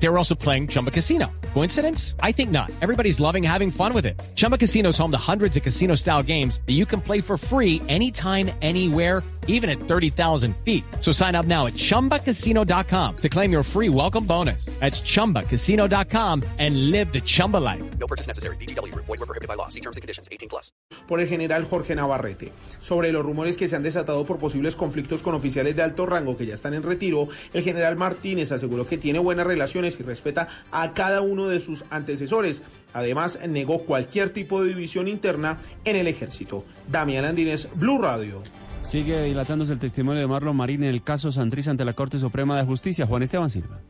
They were also playing Chumba Casino. Coincidence? I think not. Everybody's loving having fun with it. Chumba Casino is home to hundreds of casino style games that you can play for free anytime, anywhere, even at 30,000 feet. So sign up now at chumbacasino.com to claim your free welcome bonus. That's chumbacasino.com and live the Chumba life. No purchase necessary. BGW. Void were prohibited by law. See terms and conditions. 18 plus. por el general Jorge Navarrete. Sobre los rumores que se han desatado por posibles conflictos con oficiales de alto rango que ya están en retiro, el general Martínez aseguró que tiene buenas relaciones y respeta a cada uno de sus antecesores. Además, negó cualquier tipo de división interna en el ejército. Damián Andínez, Blue Radio. Sigue dilatándose el testimonio de Marlon Marín en el caso Santriz ante la Corte Suprema de Justicia. Juan Esteban Silva.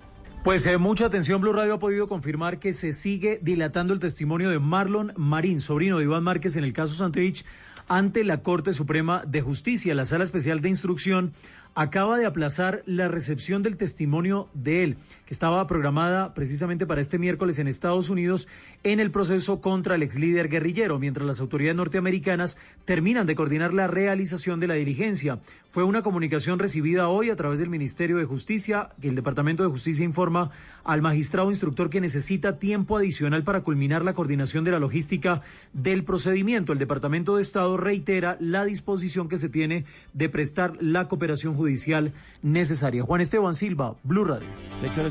Pues eh, mucha atención, Blue Radio ha podido confirmar que se sigue dilatando el testimonio de Marlon Marín, sobrino de Iván Márquez en el caso Santrich, ante la Corte Suprema de Justicia. La Sala Especial de Instrucción acaba de aplazar la recepción del testimonio de él, que estaba programada precisamente para este miércoles en Estados Unidos en el proceso contra el ex líder guerrillero, mientras las autoridades norteamericanas terminan de coordinar la realización de la diligencia. Fue una comunicación recibida hoy a través del Ministerio de Justicia, que el Departamento de Justicia informa al magistrado instructor que necesita tiempo adicional para culminar la coordinación de la logística del procedimiento. El Departamento de Estado reitera la disposición que se tiene de prestar la cooperación judicial necesaria. Juan Esteban Silva, Blue Radio.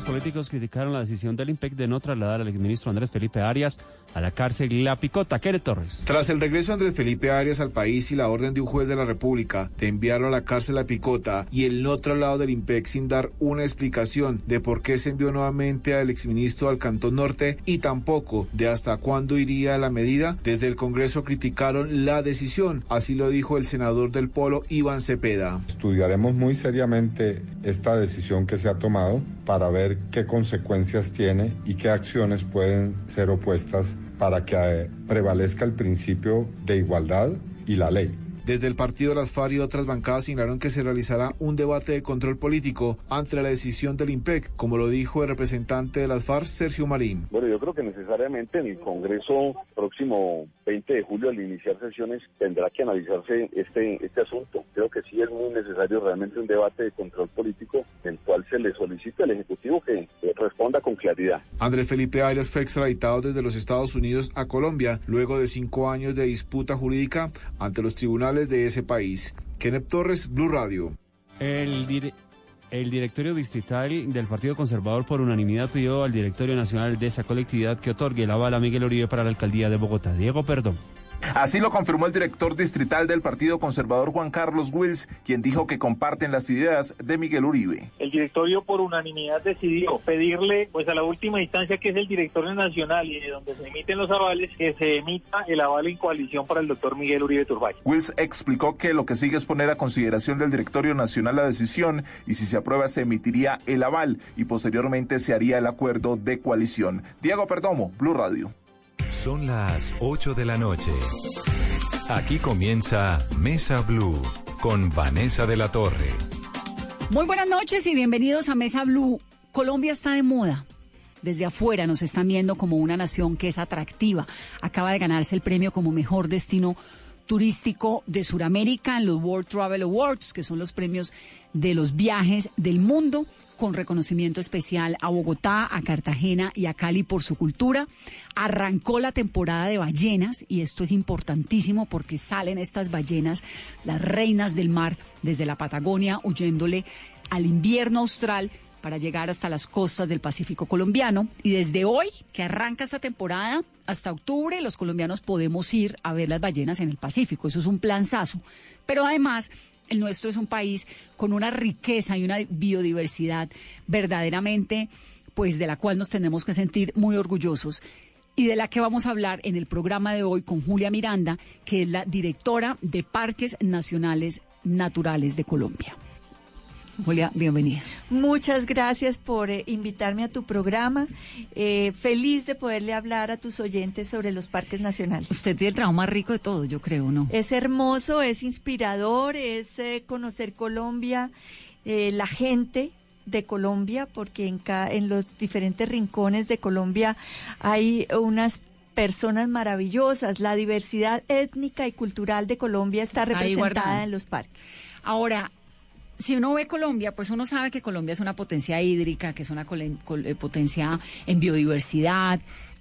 Políticos criticaron la decisión del IMPEC de no trasladar al exministro Andrés Felipe Arias a la cárcel La Picota. Kere Torres. Tras el regreso de Andrés Felipe Arias al país y la orden de un juez de la República de enviarlo a la cárcel La Picota y el no traslado del IMPEC sin dar una explicación de por qué se envió nuevamente al exministro al Cantón Norte y tampoco de hasta cuándo iría la medida, desde el Congreso criticaron la decisión. Así lo dijo el senador del Polo, Iván Cepeda. Estudiaremos muy seriamente esta decisión que se ha tomado para ver qué consecuencias tiene y qué acciones pueden ser opuestas para que eh, prevalezca el principio de igualdad y la ley. Desde el partido Las FARC y otras bancadas señalaron que se realizará un debate de control político ante la decisión del IMPEC, como lo dijo el representante de las FARC, Sergio Marín. Bueno, yo creo que necesariamente en el Congreso próximo 20 de julio, al iniciar sesiones, tendrá que analizarse este, este asunto. Creo que sí es muy necesario realmente un debate de control político en el cual se le solicita al Ejecutivo que, que responda con claridad. Andrés Felipe Arias fue extraditado desde los Estados Unidos a Colombia luego de cinco años de disputa jurídica ante los tribunales de ese país. Kenneth Torres, Blue Radio. El, dire- el directorio distrital del Partido Conservador por unanimidad pidió al directorio nacional de esa colectividad que otorgue el aval a Miguel Uribe para la alcaldía de Bogotá. Diego Perdón. Así lo confirmó el director distrital del Partido Conservador Juan Carlos Wills, quien dijo que comparten las ideas de Miguel Uribe. El directorio por unanimidad decidió pedirle pues a la última instancia que es el directorio nacional y de donde se emiten los avales que se emita el aval en coalición para el doctor Miguel Uribe Turbay. Wills explicó que lo que sigue es poner a consideración del directorio nacional la decisión y si se aprueba se emitiría el aval y posteriormente se haría el acuerdo de coalición. Diego Perdomo, Blue Radio. Son las 8 de la noche. Aquí comienza Mesa Blue con Vanessa de la Torre. Muy buenas noches y bienvenidos a Mesa Blue. Colombia está de moda. Desde afuera nos están viendo como una nación que es atractiva. Acaba de ganarse el premio como mejor destino turístico de Sudamérica en los World Travel Awards, que son los premios de los viajes del mundo, con reconocimiento especial a Bogotá, a Cartagena y a Cali por su cultura. Arrancó la temporada de ballenas y esto es importantísimo porque salen estas ballenas, las reinas del mar, desde la Patagonia, huyéndole al invierno austral para llegar hasta las costas del Pacífico colombiano. Y desde hoy, que arranca esta temporada, hasta octubre, los colombianos podemos ir a ver las ballenas en el Pacífico. Eso es un planzazo. Pero además, el nuestro es un país con una riqueza y una biodiversidad verdaderamente, pues de la cual nos tenemos que sentir muy orgullosos y de la que vamos a hablar en el programa de hoy con Julia Miranda, que es la directora de Parques Nacionales Naturales de Colombia. Julia, bienvenida. Muchas gracias por eh, invitarme a tu programa. Eh, feliz de poderle hablar a tus oyentes sobre los parques nacionales. Usted tiene el trabajo más rico de todo, yo creo, ¿no? Es hermoso, es inspirador, es eh, conocer Colombia, eh, la gente de Colombia, porque en, ca- en los diferentes rincones de Colombia hay unas personas maravillosas. La diversidad étnica y cultural de Colombia está, ahí representada en los parques. Ahora, si uno ve Colombia, pues uno sabe que Colombia es una potencia hídrica, que es una eh, potencia en biodiversidad,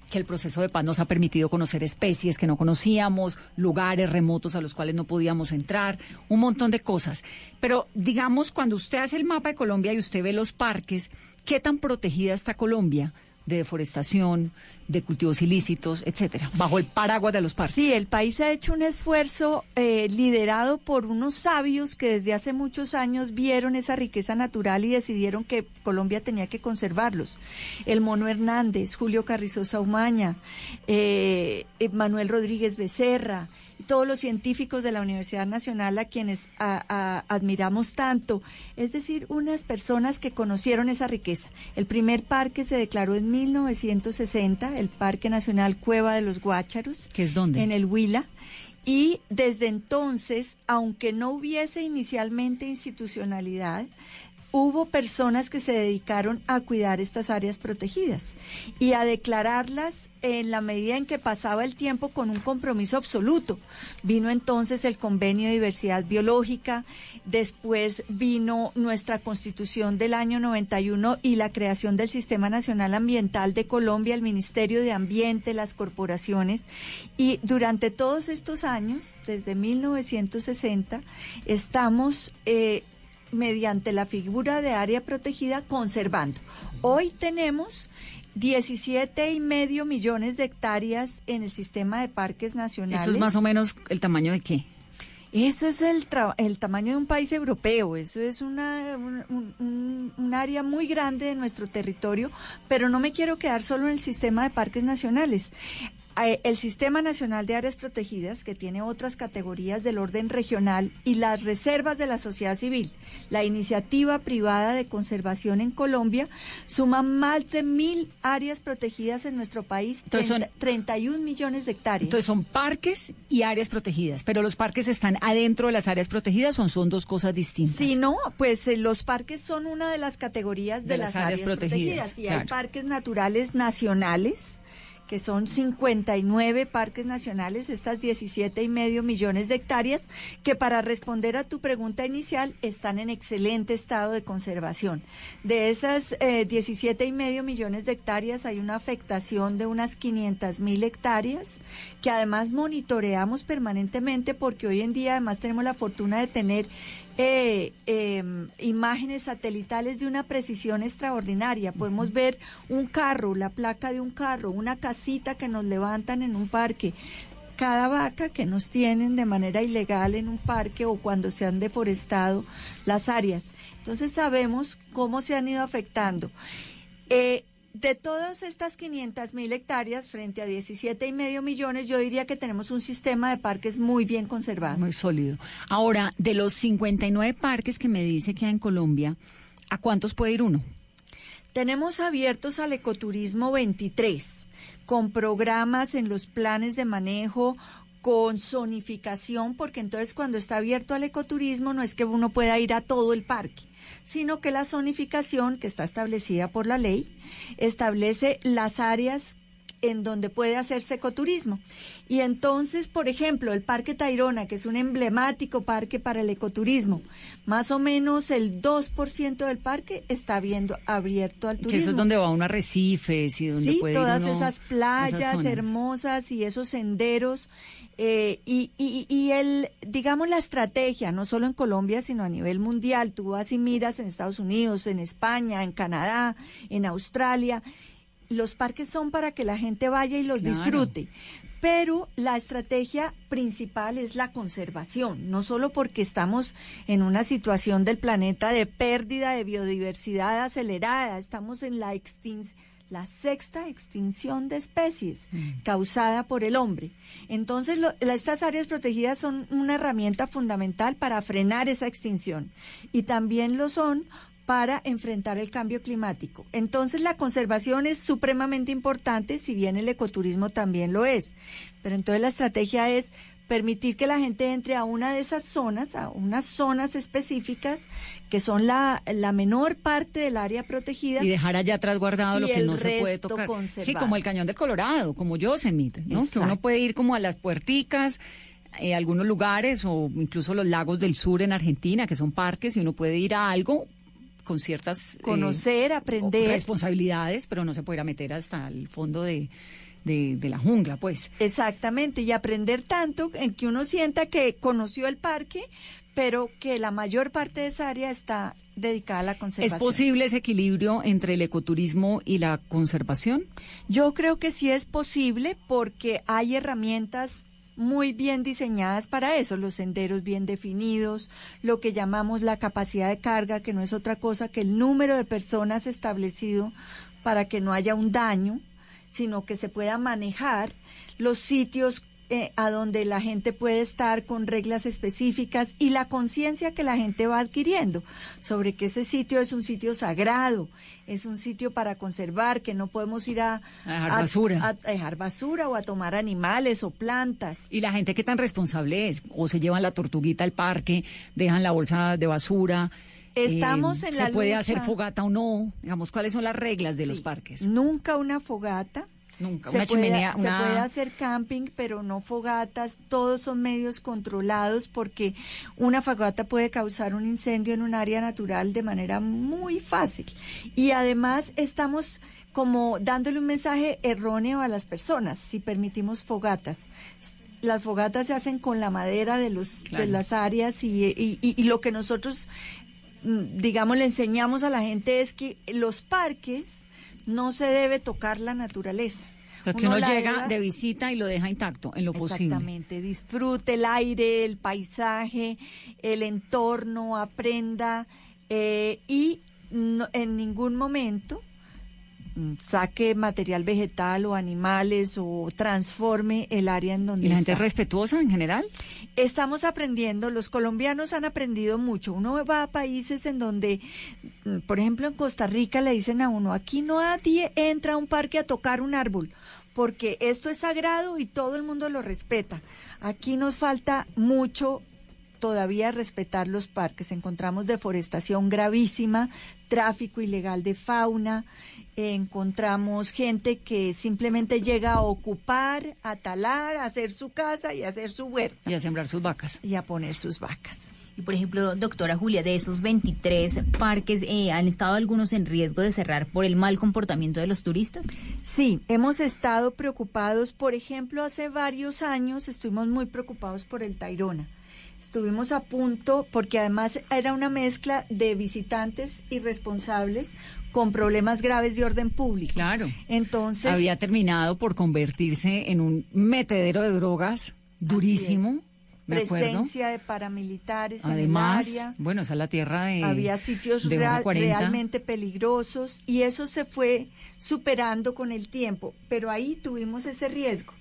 que el proceso de paz nos ha permitido conocer especies que no conocíamos, lugares remotos a los cuales no podíamos entrar, un montón de cosas. Pero digamos, cuando usted hace el mapa de Colombia y usted ve los parques, ¿qué tan protegida está Colombia? De deforestación, de cultivos ilícitos, etcétera, bajo el paraguas de los parques. Sí, el país ha hecho un esfuerzo eh, liderado por unos sabios que desde hace muchos años vieron esa riqueza natural y decidieron que Colombia tenía que conservarlos. El Mono Hernández, Julio Carrizosa Umaña, eh, Manuel Rodríguez Becerra, todos los científicos de la Universidad Nacional a quienes a- a- admiramos tanto, es decir, unas personas que conocieron esa riqueza. El primer parque se declaró en 1960, el Parque Nacional Cueva de los Guácharos. ¿Que es dónde? En el Huila. Y desde entonces, aunque no hubiese inicialmente institucionalidad, hubo personas que se dedicaron a cuidar estas áreas protegidas y a declararlas en la medida en que pasaba el tiempo con un compromiso absoluto. Vino entonces el convenio de diversidad biológica, después vino nuestra constitución del año 91 y la creación del Sistema Nacional Ambiental de Colombia, el Ministerio de Ambiente, las corporaciones y durante todos estos años, desde 1960, estamos... eh, mediante la figura de área protegida conservando. Hoy tenemos 17 y medio millones de hectáreas en el sistema de parques nacionales. Eso es más o menos el tamaño de qué? Eso es el, tra- el tamaño de un país europeo, eso es una, un, un- área muy grande de nuestro territorio, pero no me quiero quedar solo en el sistema de parques nacionales. Eh, El Sistema Nacional de Áreas Protegidas, que tiene otras categorías del orden regional, y las reservas de la sociedad civil, la iniciativa privada de conservación en Colombia, suman más de mil áreas protegidas en nuestro país, Entonces son- 30 31 millones de hectáreas. Entonces son parques y áreas protegidas, pero los parques están adentro de las áreas protegidas o son dos cosas distintas. Sí, no, pues eh, los parques son una de las categorías de, De las, las áreas áreas, protegidas. protegidas, Y claro. hay parques naturales nacionales, que son 59 parques nacionales, estas 17 y medio millones de hectáreas, que para responder a tu pregunta inicial están en excelente estado de conservación. De esas eh, 17 y medio millones de hectáreas hay una afectación de unas 500 mil hectáreas, que además monitoreamos permanentemente porque hoy en día además tenemos la fortuna de tener eh, eh, imágenes satelitales de una precisión extraordinaria. Podemos ver un carro, la placa de un carro, una casita que nos levantan en un parque. Cada vaca que nos tienen de manera ilegal en un parque o cuando se han deforestado las áreas. Entonces sabemos cómo se han ido afectando. Eh, de todas estas 500 mil hectáreas frente a 17 y medio millones, yo diría que tenemos un sistema de parques muy bien conservado. Muy sólido. Ahora, de los 59 parques que me dice que hay en Colombia, ¿a cuántos puede ir uno? Tenemos abiertos al ecoturismo 23, con programas en los planes de manejo, con zonificación, porque entonces cuando está abierto al ecoturismo no es que uno pueda ir a todo el parque, sino que la zonificación, que está establecida por la ley, establece las áreas en donde puede hacerse ecoturismo. Y entonces, por ejemplo, el Parque Tayrona, que es un emblemático parque para el ecoturismo, más o menos el 2% del parque está viendo, abierto al turismo. Que eso es donde va uno a arrecifes y donde Sí, puede ir todas uno esas playas esas hermosas y esos senderos. eh, y, y, y el, digamos, la estrategia, no solo en Colombia, sino a nivel mundial. Tú vas y miras en Estados Unidos, en España, en Canadá, en Australia. Los parques son para que la gente vaya y los Claro. disfrute. Pero la estrategia principal es la conservación, no solo porque estamos en una situación del planeta de pérdida de biodiversidad acelerada, estamos en la extin- la sexta extinción de especies causada por el hombre. Entonces, lo- estas áreas protegidas son una herramienta fundamental para frenar esa extinción y también lo son para enfrentar el cambio climático. Entonces la conservación es supremamente importante, si bien el ecoturismo también lo es. Pero entonces la estrategia es permitir que la gente entre a una de esas zonas, a unas zonas específicas que son la, la menor parte del área protegida. Y dejar allá atrás guardado lo que no se puede tocar. Sí, como el cañón del Colorado, como Yosemite, ¿no? Que uno puede ir como a las puerticas, eh, algunos lugares o incluso los lagos del sur en Argentina, que son parques, y uno puede ir a algo con ciertas eh, Conocer, aprender. responsabilidades, pero no se puede ir a meter hasta el fondo de, de, de la jungla, pues. Exactamente, y aprender tanto en que uno sienta que conoció el parque, pero que la mayor parte de esa área está dedicada a la ¿Es conservación. posible ese equilibrio entre el ecoturismo y la conservación? Yo creo que sí es posible porque hay herramientas muy bien diseñadas para eso, los senderos bien definidos, lo que llamamos la capacidad de carga, que no es otra cosa que el número de personas establecido para que no haya un daño, sino que se pueda manejar los sitios eh, a donde la gente puede estar con reglas específicas y la conciencia que la gente va adquiriendo sobre que ese sitio es un sitio sagrado, es un sitio para conservar, que no podemos ir a, A dejar basura. a- a dejar basura o a tomar animales o plantas. ¿Y la gente qué tan responsable es? ¿O se llevan la tortuguita al parque, dejan la bolsa de basura? Estamos en ¿Se la puede lucha. hacer fogata o no? Digamos, ¿cuáles son las reglas de los parques? Nunca una fogata. Nunca, Se una puede, chimenea, se puede hacer camping, pero no fogatas. Todos son medios controlados porque una fogata puede causar un incendio en un área natural de manera muy fácil. Y además estamos como dándole un mensaje erróneo a las personas si permitimos fogatas. Las fogatas se hacen con la madera de los de las áreas y, y- y- y lo que nosotros mm, digamos, le enseñamos a la gente es que los parques no se debe tocar la naturaleza. O sea, que uno, llega de visita y lo deja intacto, en lo posible. Exactamente, disfrute el aire, el paisaje, el entorno, aprenda eh, y no- en ningún momento saque material vegetal o animales o transforme el área en donde ¿Y la gente es respetuosa en general? Estamos aprendiendo, los colombianos han aprendido mucho. Uno va a países en donde, mm, por ejemplo, en Costa Rica le dicen a uno, aquí nadie entra a un parque a tocar un árbol, porque esto es sagrado y todo el mundo lo respeta. Aquí nos falta mucho todavía respetar los parques. Encontramos deforestación gravísima, tráfico ilegal de fauna, eh, encontramos gente que simplemente llega a ocupar, a talar, a hacer su casa y a hacer su huerta Y a sembrar sus vacas. y a poner sus vacas. Y por ejemplo, doctora Julia, de esos 23 parques, eh, ¿han estado algunos en riesgo de cerrar por el mal comportamiento de los turistas? Sí, hemos estado preocupados. Por ejemplo, hace varios años estuvimos muy preocupados por el Tairona. Estuvimos a punto, porque además era una mezcla de visitantes irresponsables con problemas graves de orden público. Claro. Entonces, Había terminado por convertirse en un metedero de drogas durísimo, me acuerdo. presencia de paramilitares Además, en el área. bueno, esa es la tierra de... Había sitios de real- Baja 40. realmente peligrosos y eso se fue superando con el tiempo, pero ahí tuvimos ese riesgo.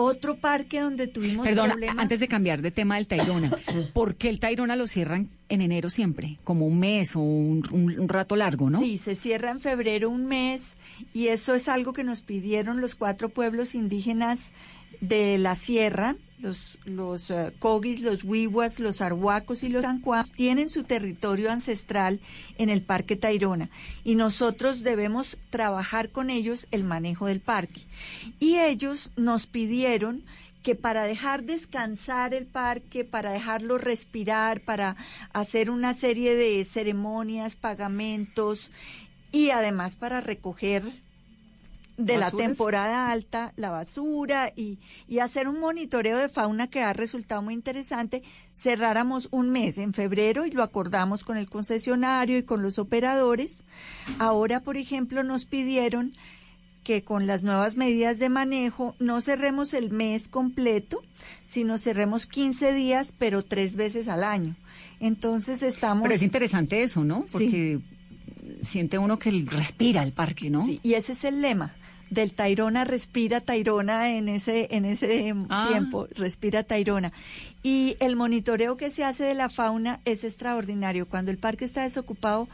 Otro parque donde tuvimos Perdona, problemas. antes de cambiar de tema del Tairona, ¿por qué el Tairona lo cierran en enero siempre? Como un mes o un, un- un rato largo, ¿no? Sí, se cierra en febrero un mes y eso es algo que nos pidieron los cuatro pueblos indígenas de la sierra, los, los eh, Cogis, los Wiwas, los Arhuacos y los Ancuas, tienen su territorio ancestral en el Parque Tayrona y nosotros debemos trabajar con ellos el manejo del parque. Y ellos nos pidieron que para dejar descansar el parque, para dejarlo respirar, para hacer una serie de ceremonias, pagamentos y además para recoger de la temporada alta la basura y, y hacer un monitoreo de fauna que ha resultado muy interesante, cerráramos un mes en febrero y lo acordamos con el concesionario y con los operadores. Ahora, por ejemplo, nos pidieron que con las nuevas medidas de manejo no cerremos el mes completo, sino cerremos 15 días, pero tres veces al año. Entonces estamos... Pero es interesante eso, ¿no? Sí. Porque siente uno que respira el parque, ¿no? Sí, y ese es el lema del Tairona respira Tairona en ese en ese Ah. tiempo respira Tairona y el monitoreo que se hace de la fauna es extraordinario cuando el parque está desocupado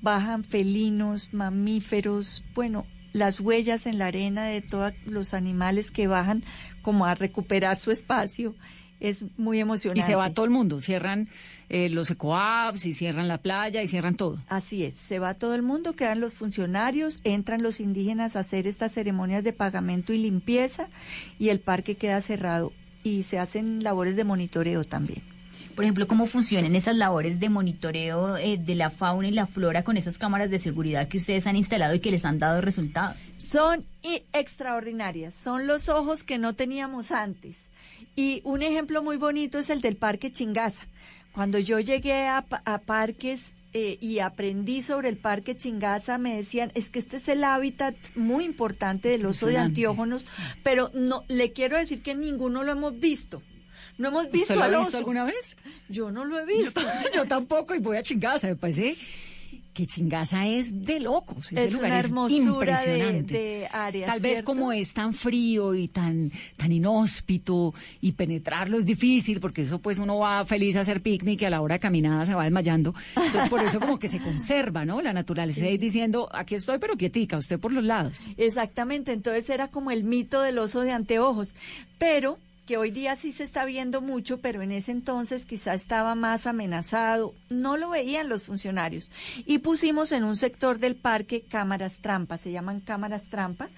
bajan felinos mamíferos bueno las huellas en la arena de todos los animales que bajan como a recuperar su espacio es muy emocionante. Y se va todo el mundo, cierran eh, los ecoapps y cierran la playa y cierran todo. Así es, se va todo el mundo, quedan los funcionarios, entran los indígenas a hacer estas ceremonias de pagamento y limpieza y el parque queda cerrado y se hacen labores de monitoreo también. Por ejemplo, ¿cómo funcionan esas labores de monitoreo eh, de la fauna y la flora con esas cámaras de seguridad que ustedes han instalado y que les han dado resultados? Son y extraordinarias, son los ojos que no teníamos antes. Y un ejemplo muy bonito es el del Parque Chingaza. Cuando yo llegué a, a parques eh, y aprendí sobre el Parque Chingaza, me decían, es que este es el hábitat muy importante del oso de antiógenos, pero no le quiero decir que ninguno lo hemos visto. No hemos visto ¿Usted lo al ha oso. visto alguna vez? Yo no lo he visto. Yo tampoco y voy a Chingaza, me parece que Chingaza es de locos. Ese Es lugar una hermosura de, impresionante. de área. Tal vez como es tan frío y tan, tan inhóspito y penetrarlo es difícil porque eso pues uno va feliz a hacer picnic y a la hora de caminada se va desmayando. Entonces por eso como que se conserva, ¿no? La naturaleza ahí diciendo, aquí estoy pero quietica, usted por los lados. Exactamente, entonces era como el mito del oso de anteojos, pero que hoy día sí se está viendo mucho, pero en ese entonces quizá estaba más amenazado, no lo veían los funcionarios. Y pusimos en un sector del parque cámaras trampa, se llaman cámaras trampa,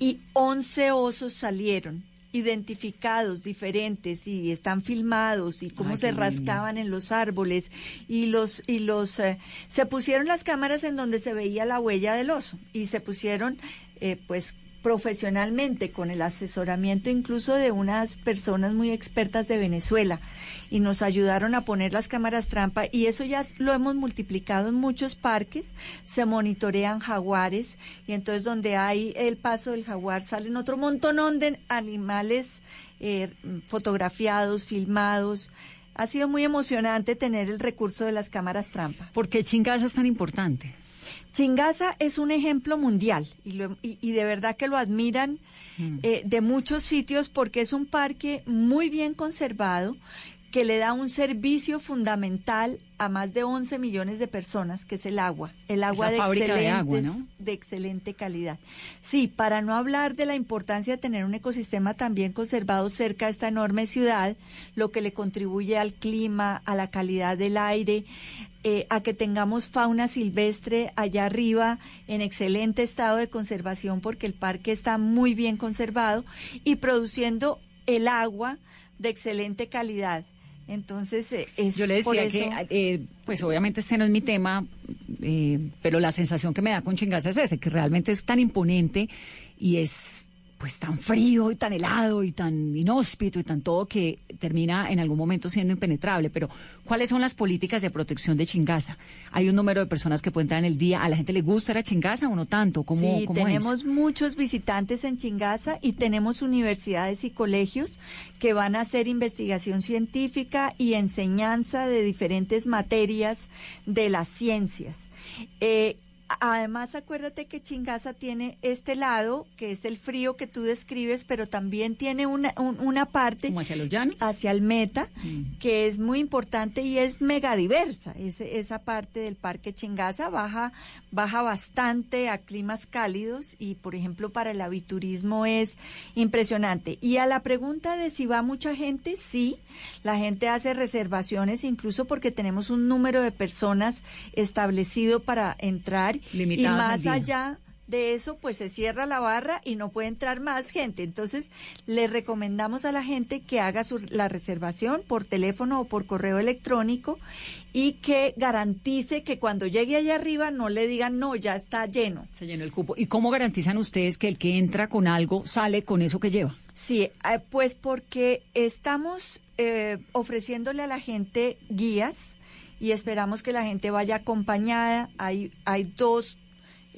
y 11 osos salieron identificados, diferentes, y están filmados, y cómo Ay, se lindo. rascaban en los árboles, y los, y los, eh, se pusieron las cámaras en donde se veía la huella del oso, y se pusieron, eh, pues, profesionalmente con el asesoramiento incluso de unas personas muy expertas de Venezuela y nos ayudaron a poner las cámaras trampa y eso ya lo hemos multiplicado en muchos parques, se monitorean jaguares y entonces donde hay el paso del jaguar salen otro montonón de animales eh, fotografiados, filmados. Ha sido muy emocionante tener el recurso de las cámaras trampa. ¿Por qué es tan importante? Chingaza es un ejemplo mundial y, lo- y- y de verdad que lo admiran eh, de muchos sitios porque es un parque muy bien conservado que le da un servicio fundamental a más de 11 millones de personas, que es el agua, el agua de, de agua, excelentes- ¿no? de excelente calidad. Sí, para no hablar de la importancia de tener un ecosistema también conservado cerca de esta enorme ciudad, lo que le contribuye al clima, a la calidad del aire, eh, a que tengamos fauna silvestre allá arriba en excelente estado de conservación porque el parque está muy bien conservado y produciendo el agua de excelente calidad. Entonces, eh, es Yo le por decía eso- que, eh, pues obviamente este no es mi tema, eh, pero la sensación que me da con Chingaza es ese, que realmente es tan imponente y es pues tan frío y tan helado y tan inhóspito y tan todo que termina en algún momento siendo impenetrable. Pero, ¿cuáles son las políticas de protección de Chingaza? Hay un número de personas que pueden entrar en el día. ¿A la gente le gusta la Chingaza o no tanto? ¿Cómo, sí, cómo es? tenemos muchos visitantes en Chingaza y tenemos universidades y colegios que van a hacer investigación científica y enseñanza de diferentes materias de las ciencias. Eh, Además, acuérdate que Chingaza tiene este lado, que es el frío que tú describes, pero también tiene una, un- una parte ¿Como hacia los llanos? hacia el meta, Mm. que es muy importante y es mega diversa. Ese- esa parte del parque Chingaza baja, baja bastante a climas cálidos y, por ejemplo, para el aviturismo es impresionante. Y a la pregunta de si va mucha gente, sí, la gente hace reservaciones, incluso porque tenemos un número de personas establecido para entrar Limitados y más allá de eso, pues se cierra la barra y no puede entrar más gente. Entonces, le recomendamos a la gente que haga su- la reservación por teléfono o por correo electrónico y que garantice que cuando llegue allá arriba no le digan, no, ya está lleno. Se llenó el cupo. ¿Y cómo garantizan ustedes que el que entra con algo sale con eso que lleva? Sí, eh, pues porque estamos eh, ofreciéndole a la gente guías y esperamos que la gente vaya acompañada. Hay, hay dos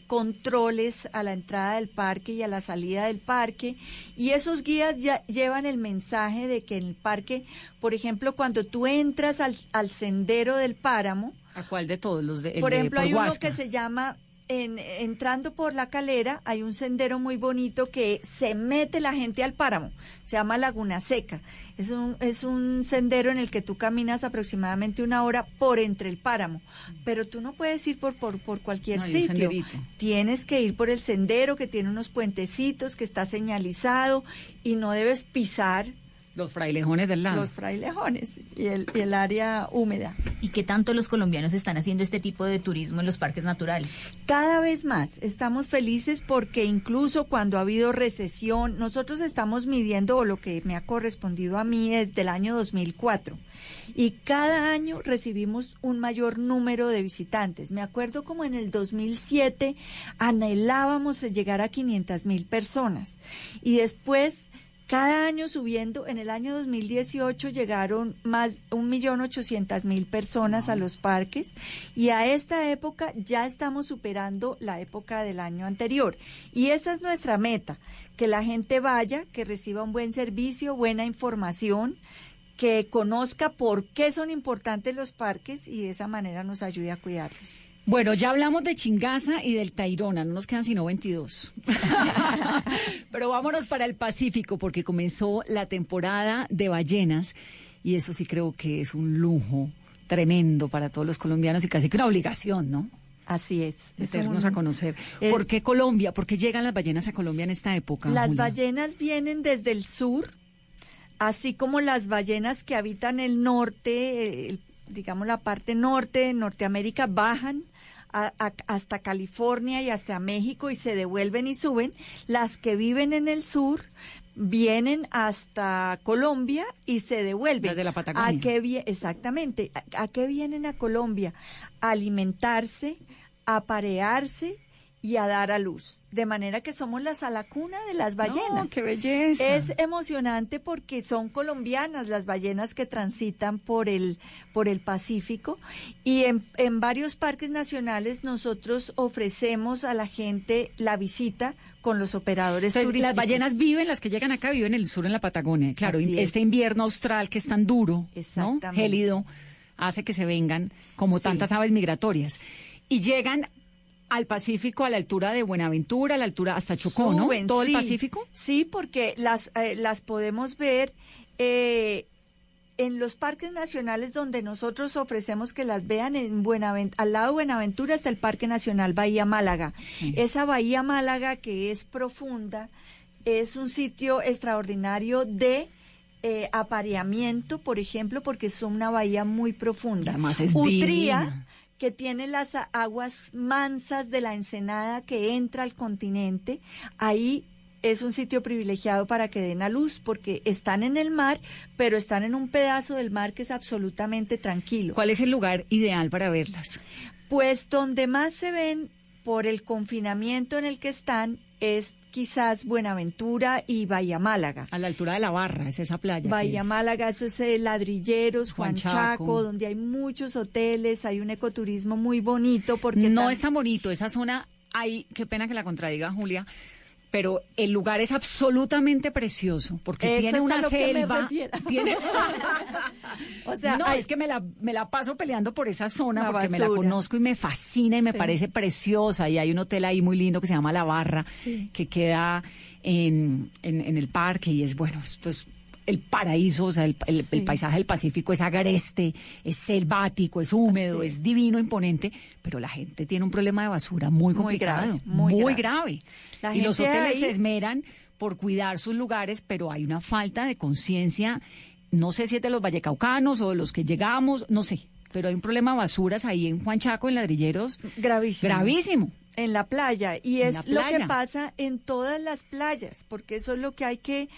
controles a la entrada del parque y a la salida del parque y esos guías ya llevan el mensaje de que en el parque, por ejemplo, cuando tú entras al, al sendero del páramo, ¿A cuál de todos? Los de, por de ejemplo, hay uno que se llama en, entrando por la calera hay un sendero muy bonito que se mete la gente al páramo. Se llama Laguna Seca. Es un, es un sendero en el que tú caminas aproximadamente una hora por entre el páramo. Pero tú no puedes ir por, por, por cualquier No, sitio. Tienes que ir por el sendero que tiene unos puentecitos, que está señalizado y no debes pisar Los frailejones del lado. los frailejones y el, y el área húmeda. ¿Y qué tanto los colombianos están haciendo este tipo de turismo en los parques naturales? Cada vez más estamos felices porque incluso cuando ha habido recesión, nosotros estamos midiendo, o lo que me ha correspondido a mí es del año 2004, y cada año recibimos un mayor número de visitantes. Me acuerdo como en el 2007 anhelábamos llegar a 500 mil personas, y después cada año subiendo, en el año 2018 llegaron más un millón ochocientas mil personas a los parques y a esta época ya estamos superando la época del año anterior. Y esa es nuestra meta, que la gente vaya, que reciba un buen servicio, buena información, que conozca por qué son importantes los parques y de esa manera nos ayude a cuidarlos. Bueno, ya hablamos de Chingaza y del Tairona, no nos quedan sino 22. Pero vámonos para el Pacífico porque comenzó la temporada de ballenas y eso sí creo que es un lujo tremendo para todos los colombianos y casi que una obligación, ¿no? Así es. Meternos a conocer. eh, ¿Por qué Colombia? ¿Por qué llegan las ballenas a Colombia en esta época? Las Julia? ballenas vienen desde el sur, así como las ballenas que habitan el norte, el- digamos la parte norte de Norteamérica, bajan a- a- hasta California y hasta México y se devuelven y suben. Las que viven en el sur vienen hasta Colombia y se devuelven. Las de la Patagonia. ¿A qué exactamente. ¿A, a qué vienen a Colombia? A alimentarse, a parearse y a dar a luz. De manera que somos la salacuna de las ballenas. qué belleza. Es emocionante porque son colombianas las ballenas que transitan por el, por el Pacífico y en, en varios parques nacionales nosotros ofrecemos a la gente la visita con los operadores Entonces, turísticos. las ballenas viven, las que llegan acá viven en el sur, en la Patagonia. Claro, es. este invierno austral que es tan duro, ¿no? Gélido, hace que se vengan como Sí. tantas aves migratorias. Y llegan al Pacífico a la altura de Buenaventura, a la altura hasta Chocó, ¿no? Todo sí. el Pacífico. Sí, porque las, eh, las podemos ver eh, en los parques nacionales donde nosotros ofrecemos que las vean en Buenavent al lado de Buenaventura está el Parque Nacional Bahía Málaga. Esa Bahía Málaga que es profunda es un sitio extraordinario de eh, apareamiento, por ejemplo, porque es una bahía muy profunda. Además es Utría, divina. Que tiene las aguas mansas de la ensenada que entra al continente, ahí es un sitio privilegiado para que den a luz, porque están en el mar, pero están en un pedazo del mar que es absolutamente tranquilo. ¿Cuál es el lugar ideal para verlas? Pues donde más se ven por el confinamiento en el que están es quizás Buenaventura y Bahía Málaga. A la altura de la barra, es esa playa. Bahía es- Málaga, eso es eh, Ladrilleros, Juan, Chaco, Chaco. donde hay muchos hoteles, hay un ecoturismo muy bonito porque No tam- es tan bonito, esa zona, hay, qué pena que la contradiga Julia, pero el lugar es absolutamente precioso, porque Eso tiene es a una lo que me selva. Tiene... O sea, no, hay- es que me la, me la paso peleando por esa zona La porque me la conozco y me fascina y me Sí. parece preciosa. Y hay un hotel ahí muy lindo que se llama La Barra, Sí. que queda en, en, en el parque y es bueno, esto es el paraíso, o sea, el, el- Sí. el paisaje del Pacífico es agreste, es selvático, es húmedo, es. divino, imponente, pero la gente tiene un problema de basura muy Muy complicado, grave, muy muy grave. y los hoteles ahí- se esmeran por cuidar sus lugares, pero hay una falta de conciencia, no sé si es de los vallecaucanos o de los que llegamos, no sé, pero hay un problema de basuras ahí en Juan Chaco, en Ladrilleros, gravísimo. gravísimo. En la playa. Y es lo que pasa en todas las playas, porque eso es lo que hay que...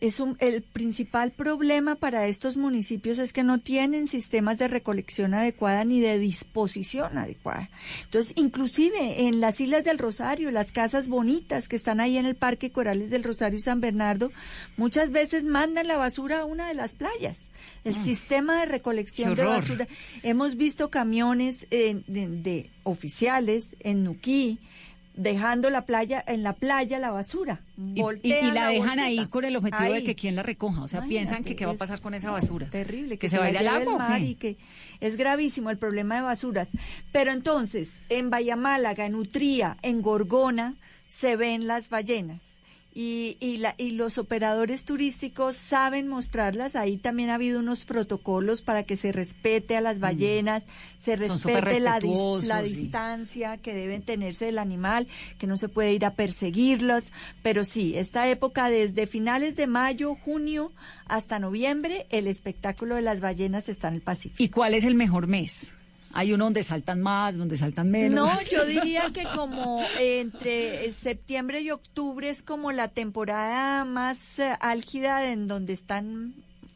Es un, el principal problema para estos municipios es que no tienen sistemas de recolección adecuada ni de disposición adecuada. Entonces, inclusive en las Islas del Rosario, las casas bonitas que están ahí en el Parque Corales del Rosario y San Bernardo, muchas veces mandan la basura a una de las playas. El sistema de recolección de basura Hemos visto camiones eh, de, de oficiales en Nuquí dejando la playa en la playa la basura. Y, y- Voltean y la dejan ahí con el objetivo de que quien la recoja. O sea, piensan que qué va a pasar con esa basura. Terrible, que, se vaya al agua. el ¿o mar y que es gravísimo el problema de basuras. Pero entonces, en Bahía Málaga, en Utría, en Gorgona, se ven las ballenas. Y, y, la, y los operadores turísticos saben mostrarlas. Ahí también ha habido unos protocolos para que se respete a las ballenas, se Mm. Son súper respete la, dis- la distancia que deben tenerse del animal, que no se puede ir a perseguirlos. Pero sí, esta época desde finales de mayo, junio hasta noviembre, el espectáculo de las ballenas está en el Pacífico. ¿Y cuál es el mejor mes? Hay uno donde saltan más, donde saltan menos. No, yo diría que como entre septiembre y octubre es como la temporada más eh, álgida en donde están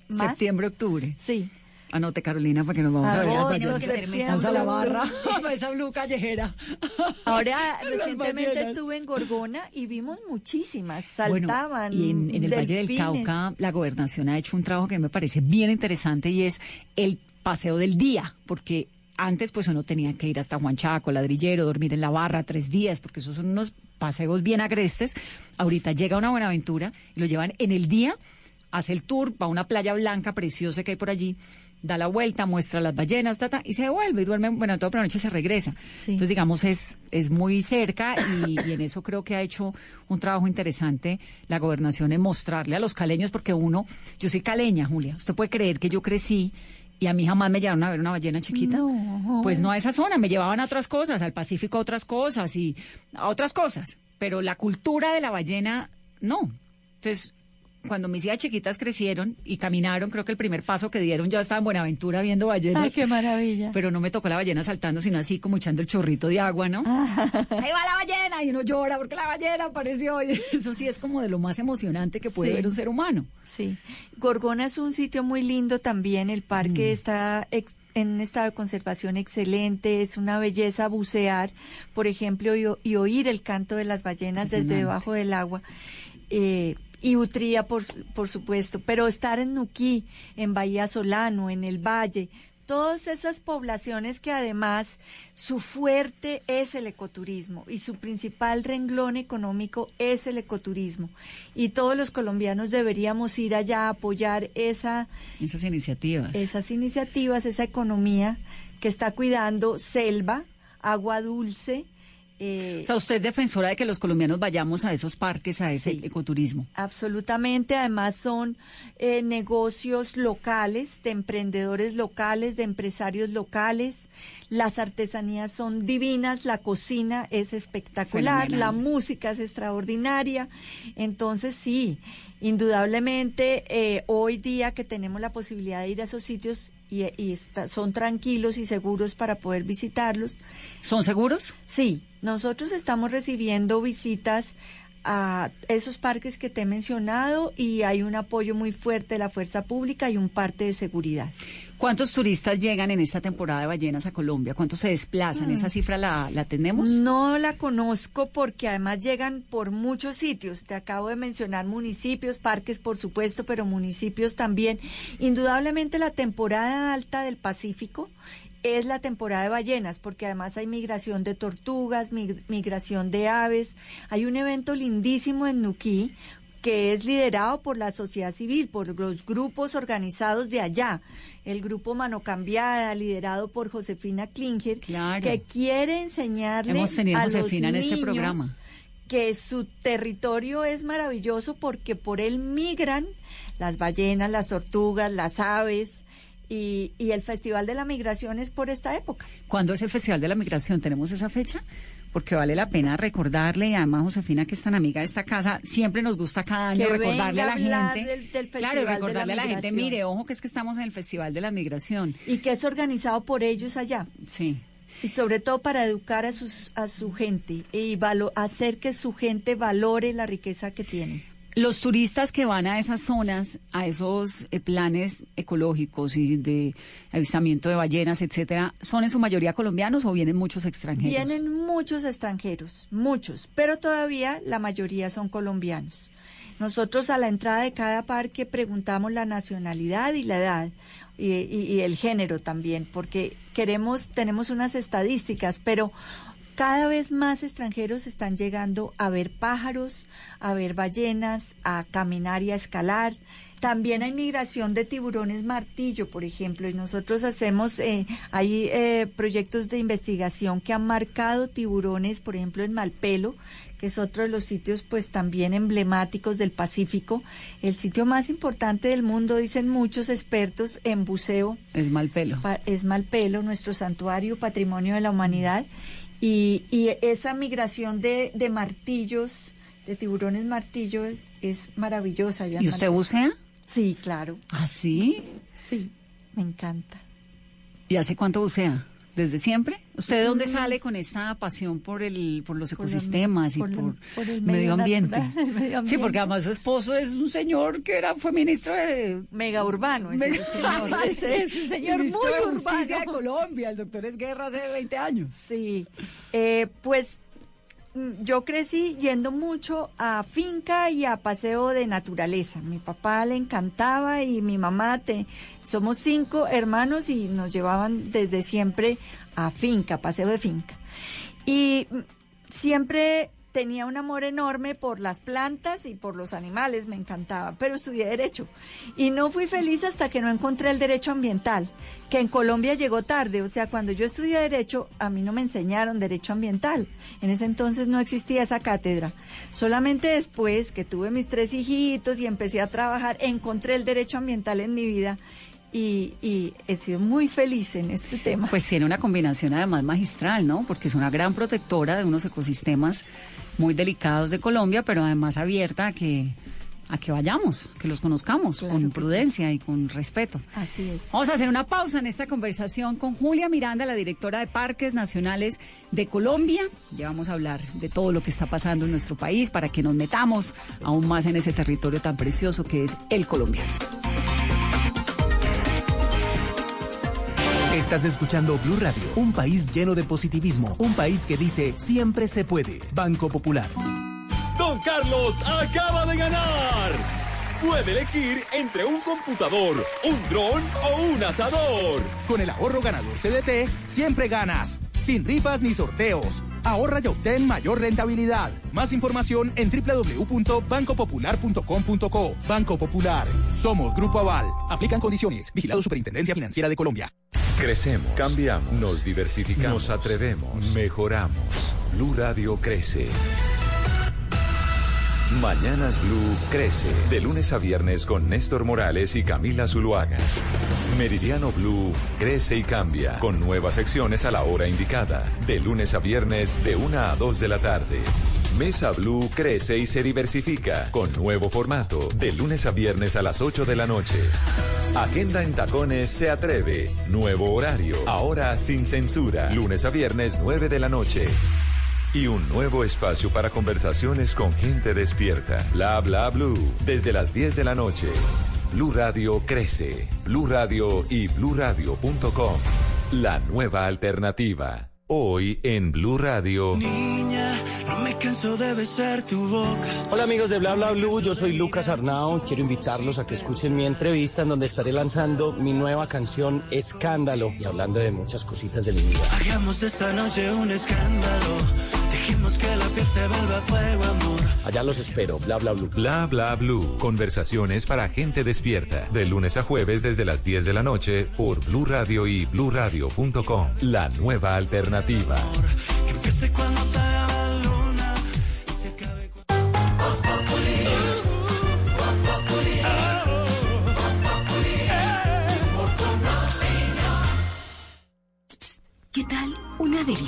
más. Septiembre, octubre. Sí. Anote, Carolina, porque nos vamos a ver. Agosto, las ballenas. septiembre. Vamos a la barra. Mesa Blue callejera. Ahora recientemente estuve en Gorgona y vimos muchísimas, Bueno, saltaban. y en, en el Valle del. Cauca, la gobernación ha hecho un trabajo que me parece bien interesante y es el paseo del día, porque antes pues uno tenía que ir hasta Juan Chaco, ladrillero, dormir en la barra tres días, porque esos son unos paseos bien agrestes. Ahorita llega una Buenaventura y lo llevan en el día, hace el tour, va a una playa blanca preciosa que hay por allí, da la vuelta, muestra las ballenas, ta, ta, y se devuelve y duerme, bueno, toda la noche se regresa. Entonces, digamos, es, es muy cerca y, y en eso creo que ha hecho un trabajo interesante la gobernación en mostrarle a los caleños, porque uno, yo soy caleña, Julia, usted puede creer que yo crecí y a mí jamás me llevaron a ver una ballena chiquita. Pues no a esa zona, me llevaban a otras cosas, al Pacífico a otras cosas y a otras cosas, pero la cultura de la ballena, no. Entonces, cuando mis hijas chiquitas crecieron y caminaron, creo que el primer paso que dieron, yo estaba en Buenaventura viendo ballenas. Ay, qué maravilla. Pero no me tocó la ballena saltando, sino así como echando el chorrito de agua, ¿no? Ah. Ahí va la ballena y uno llora porque la ballena apareció. Y eso sí es como de lo más emocionante que puede Sí. ver un ser humano. Sí. Gorgona es un sitio muy lindo también. El parque Mm. está en un estado de conservación excelente. Es una belleza bucear, por ejemplo, y, y oír el canto de las ballenas desde debajo del agua. Eh, y Utría, por, por supuesto. Pero estar en Nuquí, en Bahía Solano, en el Valle. Todas esas poblaciones que además su fuerte es el ecoturismo y su principal renglón económico es el ecoturismo. Y todos los colombianos deberíamos ir allá a apoyar esa, Esas iniciativas. esas iniciativas, esa economía que está cuidando selva, agua dulce. Eh, O sea, usted es defensora de que los colombianos vayamos a esos parques, a ese ecoturismo. Absolutamente, además son eh, negocios locales, de emprendedores locales, de empresarios locales. Las artesanías son divinas, la cocina es espectacular, Fenomenal. la música es extraordinaria. Entonces sí, indudablemente eh, hoy día que tenemos la posibilidad de ir a esos sitios y, y está- son tranquilos y seguros para poder visitarlos. ¿Son seguros? Sí, nosotros estamos recibiendo visitas a esos parques que te he mencionado y hay un apoyo muy fuerte de la fuerza pública y un parte de seguridad. ¿Cuántos turistas llegan en esta temporada de ballenas a Colombia? ¿Cuántos se desplazan? Mm. ¿Esa cifra la, la tenemos? No la conozco porque además llegan por muchos sitios. Te acabo de mencionar municipios, parques por supuesto, pero municipios también. Indudablemente la temporada alta del Pacífico es la temporada de ballenas, porque además hay migración de tortugas, mig- migración de aves. Hay un evento lindísimo en Nuquí que es liderado por la sociedad civil, por los grupos organizados de allá. El grupo Mano Cambiada, liderado por Josefina Klinger, que quiere enseñarle Hemos tenido a los en este niños programa. que su territorio es maravilloso porque por él migran las ballenas, las tortugas, las aves y, y el Festival de la Migración es por esta época. ¿Cuándo es el Festival de la Migración? ¿Tenemos esa fecha? Porque vale la pena recordarle y además Josefina, que es tan amiga de esta casa, siempre nos gusta cada año Que recordarle a la gente. del- del claro, Festival de la recordarle a la gente, mire, ojo que es que estamos en el Festival de la Migración. Y que es organizado por ellos allá. Sí. Y sobre todo para educar a, sus, a su gente y valo- hacer que su gente valore la riqueza que tienen. Los turistas que van a esas zonas, a esos eh, planes ecológicos y de avistamiento de ballenas, etcétera, ¿son en su mayoría colombianos o vienen muchos extranjeros? Vienen muchos extranjeros, muchos, pero todavía la mayoría son colombianos. Nosotros a la entrada de cada parque preguntamos la nacionalidad y la edad y, y- y el género también, porque queremos, tenemos unas estadísticas, pero cada vez más extranjeros están llegando a ver pájaros, a ver ballenas, a caminar y a escalar. También hay migración de tiburones martillo, por ejemplo, y nosotros hacemos, eh, hay eh, proyectos de investigación que han marcado tiburones, por ejemplo, en Malpelo, que es otro de los sitios pues también emblemáticos del Pacífico, el sitio más importante del mundo, dicen muchos expertos en buceo. Es Malpelo. Pa- es Malpelo, nuestro santuario, patrimonio de la humanidad, y, y esa migración de, de martillos, de tiburones martillo, es maravillosa. en ¿Y usted bucea? Sí, claro. ¿Ah, sí? Sí, me encanta. ¿Y hace cuánto bucea? ¿Desde siempre? ¿Usted de dónde Mm. sale con esta pasión por el por los Por ecosistemas y por por, el- por el medio, ambiente? natural, el medio Sí, porque además su esposo es un señor que era fue ministro de Mega urbano ese Mega- señor. Ese es un señor muy de Justicia de Colombia, el doctor Esguerra hace 20 años. Sí, eh, pues yo crecí yendo mucho a finca y a paseo de naturaleza. Mi papá le encantaba y mi mamá, te, somos cinco hermanos y nos llevaban desde siempre a finca, paseo de finca. Y mm, siempre tenía un amor enorme por las plantas y por los animales, me encantaba, pero estudié derecho. Y no fui feliz hasta que no encontré el derecho ambiental, que en Colombia llegó tarde, o sea, cuando yo estudié derecho a mí no me enseñaron derecho ambiental, en ese entonces no existía esa cátedra, solamente después que tuve mis tres hijitos y empecé a trabajar, encontré el derecho ambiental en mi vida y, y he sido muy feliz en este tema. Pues tiene una combinación además magistral, ¿no? Porque es una gran protectora de unos ecosistemas muy delicados de Colombia, pero además abierta a que a que vayamos, que los conozcamos con prudencia y con respeto. Así es. Vamos a hacer una pausa en esta conversación con Julia Miranda, la directora de Parques Nacionales de Colombia. Ya vamos a hablar de todo lo que está pasando en nuestro país para que nos metamos aún más en ese territorio tan precioso que es el colombiano. Estás escuchando Blue Radio, un país lleno de positivismo, un país que dice siempre se puede. Banco Popular. Don Carlos acaba de ganar. Puede elegir entre un computador, un dron o un asador. Con el ahorro ganador CDT, siempre ganas. Sin rifas ni sorteos. Ahorra y obtén mayor rentabilidad. Más información en www.bancopopular.com.co. Banco Popular. Somos Grupo Aval. Aplican condiciones. Vigilado Superintendencia Financiera de Colombia. Crecemos, cambiamos, nos diversificamos, nos atrevemos, mejoramos. Blue Radio crece. Mañanas Blue crece. De lunes a viernes con Néstor Morales y Camila Zuluaga. Meridiano Blue crece y cambia. Con nuevas secciones a la hora indicada. De lunes a viernes de 1 a 2 de la tarde. Mesa Blue crece y se diversifica. Con nuevo formato. De lunes a viernes a las 8 de la noche. Agenda en Tacones se atreve. Nuevo horario. Ahora sin censura. Lunes a viernes 9 de la noche. Y un nuevo espacio para conversaciones con gente despierta. Bla bla blue. Desde las 10 de la noche. Blue Radio crece. Blue Radio y bluradio.com. La nueva alternativa. Hoy en Blue Radio. Niña, no me canso de besar tu boca. Hola amigos de Bla Bla Blue, yo soy Lucas Arnao. Quiero invitarlos a que escuchen mi entrevista en donde estaré lanzando mi nueva canción Escándalo y hablando de muchas cositas de mi vida. Hagamos de esta noche un escándalo. Dejemos que la piel se vuelva fuego, amor. Allá los espero, Bla Bla Blue. Bla bla blue. Conversaciones para gente despierta. De lunes a jueves desde las 10 de la noche por Blue Radio y bluradio.com. La nueva alternativa. Empiece cuando salga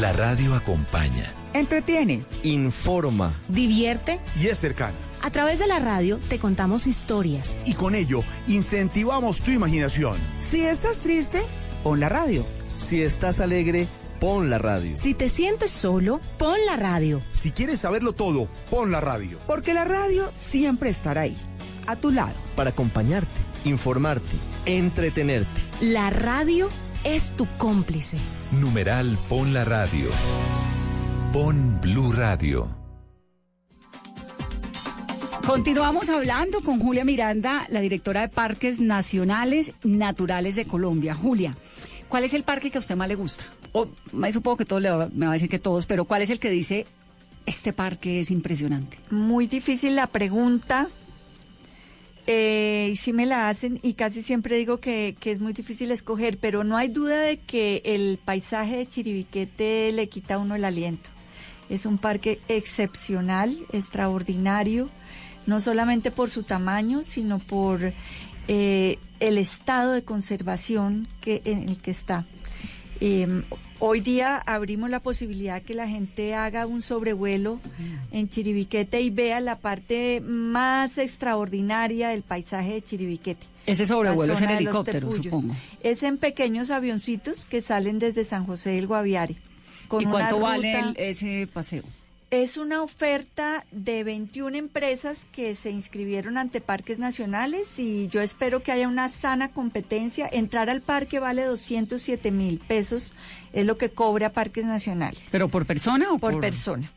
La radio acompaña, Entretiene. informa Divierte. y es cercana. A través de la radio te contamos historias. Y con ello incentivamos tu imaginación. Si estás triste, pon la radio. Si estás alegre, pon la radio. Si te sientes solo, pon la radio. Si quieres saberlo todo, pon la radio. Porque la radio siempre estará ahí, a tu lado. Para acompañarte, informarte, entretenerte. La radio es tu cómplice. Numeral Pon la Radio. Pon Blue Radio. Continuamos hablando con Julia Miranda, la directora de Parques Nacionales Naturales de Colombia. Julia, ¿cuál es el parque que a usted más le gusta? O, me supongo que todos le va- me va a decir que todos, pero ¿cuál es el que dice este parque es impresionante? Muy difícil la pregunta. Eh, sí me la hacen y casi siempre digo que, que es muy difícil escoger, pero no hay duda de que el paisaje de Chiribiquete le quita a uno el aliento. Es un parque excepcional, extraordinario, no solamente por su tamaño, sino por eh, el estado de conservación que, en el que está. Eh, hoy día abrimos la posibilidad que la gente haga un sobrevuelo en Chiribiquete y vea la parte más extraordinaria del paisaje de Chiribiquete. Ese sobrevuelo es en helicóptero, supongo. Es en pequeños avioncitos que salen desde San José del Guaviare. con ¿Y cuánto vale el- ese paseo? Es una oferta de 21 empresas que se inscribieron ante parques nacionales y yo espero que haya una sana competencia. Entrar al parque vale 207 mil pesos, es lo que cobra parques nacionales. ¿Pero por persona o por, por...? persona?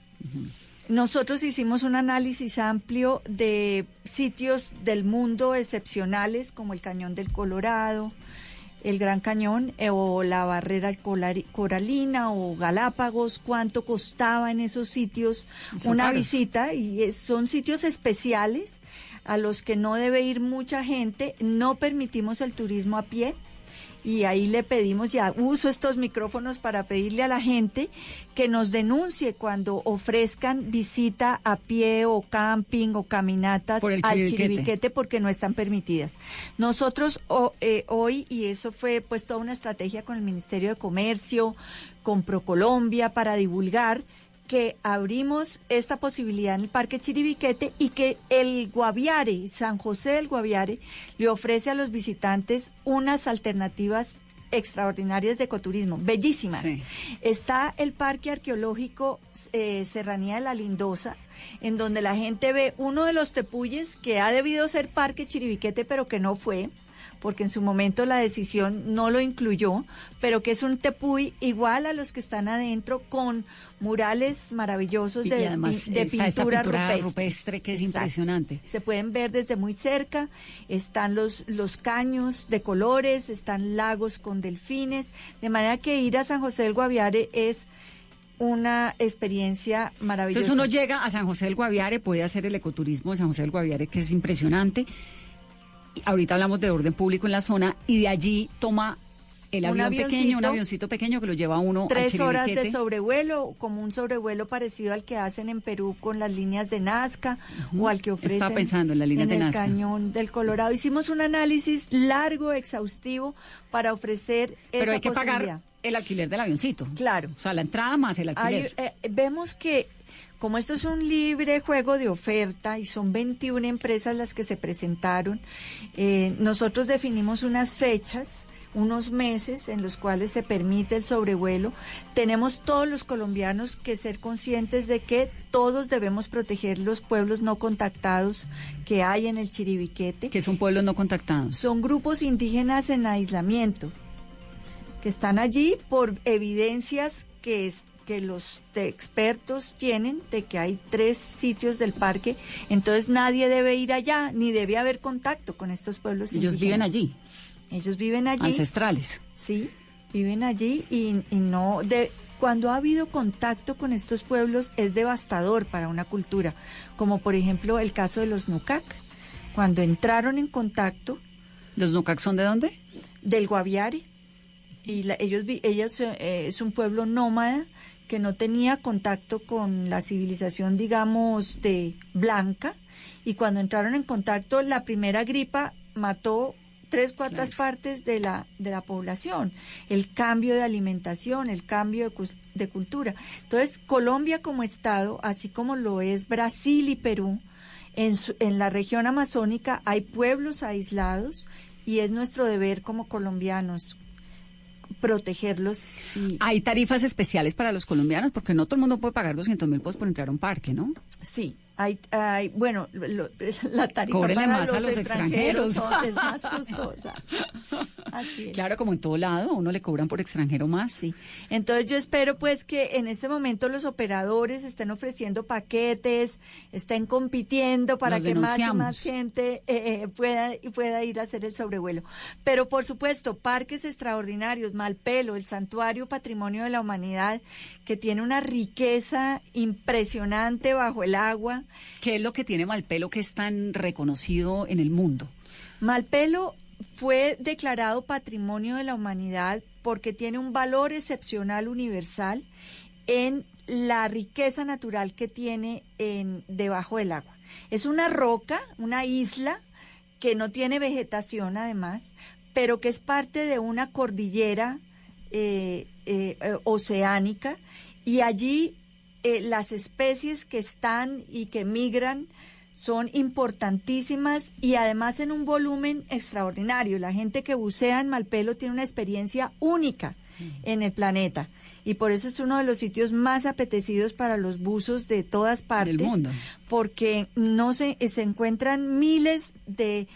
Nosotros hicimos un análisis amplio de sitios del mundo excepcionales como el Cañón del Colorado, el Gran Cañón eh, o la barrera coralina o Galápagos, cuánto costaba en esos sitios Son una caros. visita y es- son sitios especiales a los que no debe ir mucha gente, no permitimos el turismo a pie y ahí le pedimos ya uso estos micrófonos para pedirle a la gente que nos denuncie cuando ofrezcan visita a pie o camping o caminatas Por al Chiribiquete. Porque no están permitidas. Nosotros o- eh, hoy, y eso fue pues toda una estrategia con el Ministerio de Comercio, con Procolombia para divulgar que abrimos esta posibilidad en el Parque Chiribiquete y que el Guaviare, San José del Guaviare, le ofrece a los visitantes unas alternativas extraordinarias de ecoturismo, bellísimas. Está el Parque Arqueológico eh, Serranía de la Lindosa, en donde la gente ve uno de los tepuyes que ha debido ser Parque Chiribiquete, pero que no fue porque en su momento la decisión no lo incluyó, pero que es un tepuy igual a los que están adentro con murales maravillosos Y de, además de esta pintura, pintura rupestre. rupestre que es Exacto. impresionante. Se pueden ver desde muy cerca, están los, los caños de colores, están lagos con delfines, de manera que ir a San José del Guaviare es una experiencia maravillosa. Entonces uno llega a San José del Guaviare, puede hacer el ecoturismo de San José del Guaviare, que es impresionante. Ahorita hablamos de orden público en la zona y de allí toma el Un avión pequeño, un avioncito, pequeño que lo lleva uno al tres horas de sobrevuelo, como un sobrevuelo parecido al que hacen en Perú con las líneas de Nazca o al que ofrecen Estaba pensando en de el Nazca. cañón del Colorado. Hicimos un análisis largo, exhaustivo para ofrecer Pero esa hay que posibilidad. pagar el alquiler del avioncito. Claro. O sea, la entrada más el Hay, alquiler. eh, vemos que como esto es un libre juego de oferta y son 21 empresas las que se presentaron, eh, nosotros definimos unas fechas, unos meses en los cuales se permite el sobrevuelo. Tenemos todos los colombianos que ser conscientes de que todos debemos proteger los pueblos no contactados que hay en el Chiribiquete. Que son pueblos no contactados. Son grupos indígenas en aislamiento que están allí por evidencias que, es- que los expertos tienen de que hay tres sitios del parque, entonces nadie debe ir allá, ni debe haber contacto con estos pueblos Ellos viven allí. Ellos viven allí. Ancestrales. Sí, viven allí y, y no de cuando ha habido contacto con estos pueblos es devastador para una cultura, como por ejemplo el caso de los Nucac. Cuando entraron en contacto, ¿Los Nucac son de dónde? del Guaviare y la- ellos ellos eh, es un pueblo nómada que no tenía contacto con la civilización digamos de blanca. Y cuando entraron en contacto la primera gripa mató tres cuartas partes de la de la población. El cambio de alimentación el cambio de, de cultura. Entonces Colombia como estado así como lo es Brasil y Perú en, su- en la región amazónica hay pueblos aislados y es nuestro deber como colombianos protegerlos y Hay tarifas especiales para los colombianos porque no todo el mundo puede pagar 200 mil pesos por entrar a un parque, ¿no? sí hay, hay bueno lo- la tarifa Cóbrele para más a los, los extranjeros, extranjeros. son- es más costosa Así es. Claro, como en todo lado, a uno le cobran por extranjero más. Sí. Entonces yo espero pues que en este momento los operadores estén ofreciendo paquetes, estén compitiendo para Los que más y más gente eh, eh, pueda, pueda ir a hacer el sobrevuelo. Pero por supuesto, parques extraordinarios, Malpelo, el Santuario Patrimonio de la Humanidad, que tiene una riqueza impresionante bajo el agua. ¿Qué es lo que tiene Malpelo que es tan reconocido en el mundo? Malpelo fue declarado Patrimonio de la Humanidad porque tiene un valor excepcional universal en la riqueza natural que tiene en, debajo del agua. Es una roca, una isla que no tiene vegetación además, pero que es parte de una cordillera eh, eh, eh, oceánica y allí eh, las especies que están y que migran son importantísimas y además en un volumen extraordinario. La gente que bucea en Malpelo tiene una experiencia única en el planeta y por eso es uno de los sitios más apetecidos para los buzos de todas partes mundo. porque no se, se encuentran miles de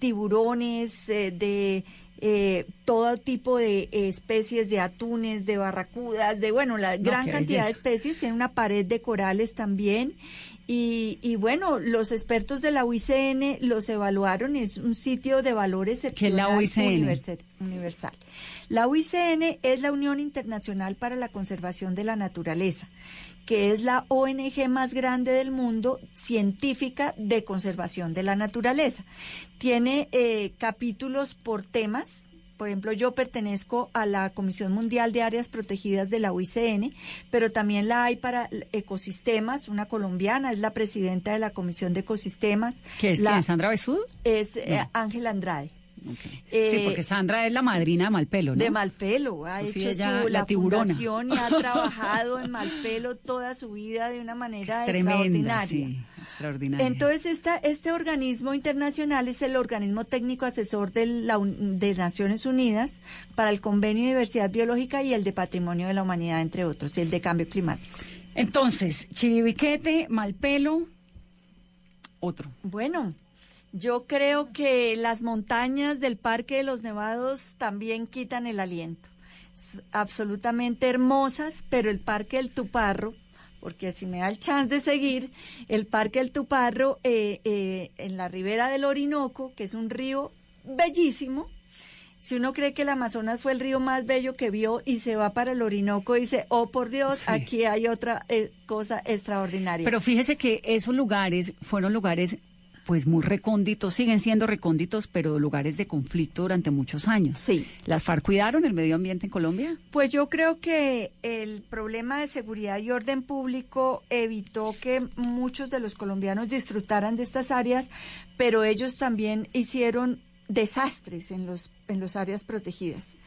tiburones, eh, de eh, todo tipo de especies de atunes, de barracudas, de bueno, la gran cantidad de especies, tiene una pared de corales también. Y, y bueno, los expertos de la UICN los evaluaron, es un sitio de valores ¿Qué es la excepcional UICN? universal- universal. La UICN es la Unión Internacional para la Conservación de la Naturaleza, que es la ONG más grande del mundo científica de conservación de la naturaleza. Tiene eh, capítulos por temas. Por ejemplo, yo pertenezco a la Comisión Mundial de Áreas Protegidas de la UICN, pero también la hay para ecosistemas. Una colombiana es la presidenta de la Comisión de Ecosistemas. ¿Qué es La- quién? ¿Sandra Besudo? Es eh, No. Ángela Andrade. Sí, Eh, porque Sandra es la madrina de Malpelo, ¿no? de Malpelo, ha sí, hecho ella, su, la fundación y ha trabajado en Malpelo toda su vida de una manera Es tremenda, extraordinaria. sí, extraordinaria. Entonces, esta, este organismo internacional es el organismo técnico asesor de, la, de Naciones Unidas para el Convenio de Diversidad Biológica y el de Patrimonio de la Humanidad, entre otros, y el de Cambio Climático. Entonces, Chiribiquete, Malpelo, otro. Bueno, yo creo que las montañas del Parque de los Nevados también quitan el aliento. Absolutamente hermosas, pero el Parque del Tuparro, porque si me da el chance de seguir, el Parque del Tuparro eh, eh, en la ribera del Orinoco, que es un río bellísimo. Si uno cree que el Amazonas fue el río más bello que vio y se va para el Orinoco y dice, oh por Dios, Sí. aquí hay otra eh, cosa extraordinaria. Pero fíjese que esos lugares fueron lugares pues muy recónditos, siguen siendo recónditos, pero lugares de conflicto durante muchos años. Sí. ¿Las FARC cuidaron el medio ambiente en Colombia? Pues yo creo que el problema de seguridad y orden público evitó que muchos de los colombianos disfrutaran de estas áreas, pero ellos también hicieron desastres en los en las áreas protegidas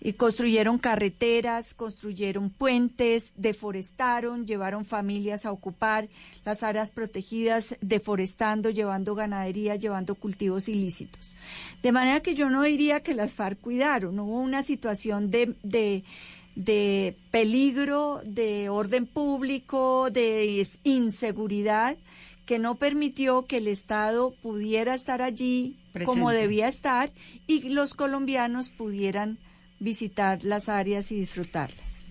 y construyeron carreteras, construyeron puentes, deforestaron, llevaron familias a ocupar las áreas protegidas, deforestando, llevando ganadería, llevando cultivos ilícitos. De manera que yo no diría que las FARC cuidaron, hubo una situación de, de de peligro, de orden público, de inseguridad, que no permitió que el Estado pudiera estar allí como debía estar y los colombianos pudieran visitar las áreas y disfrutarlas.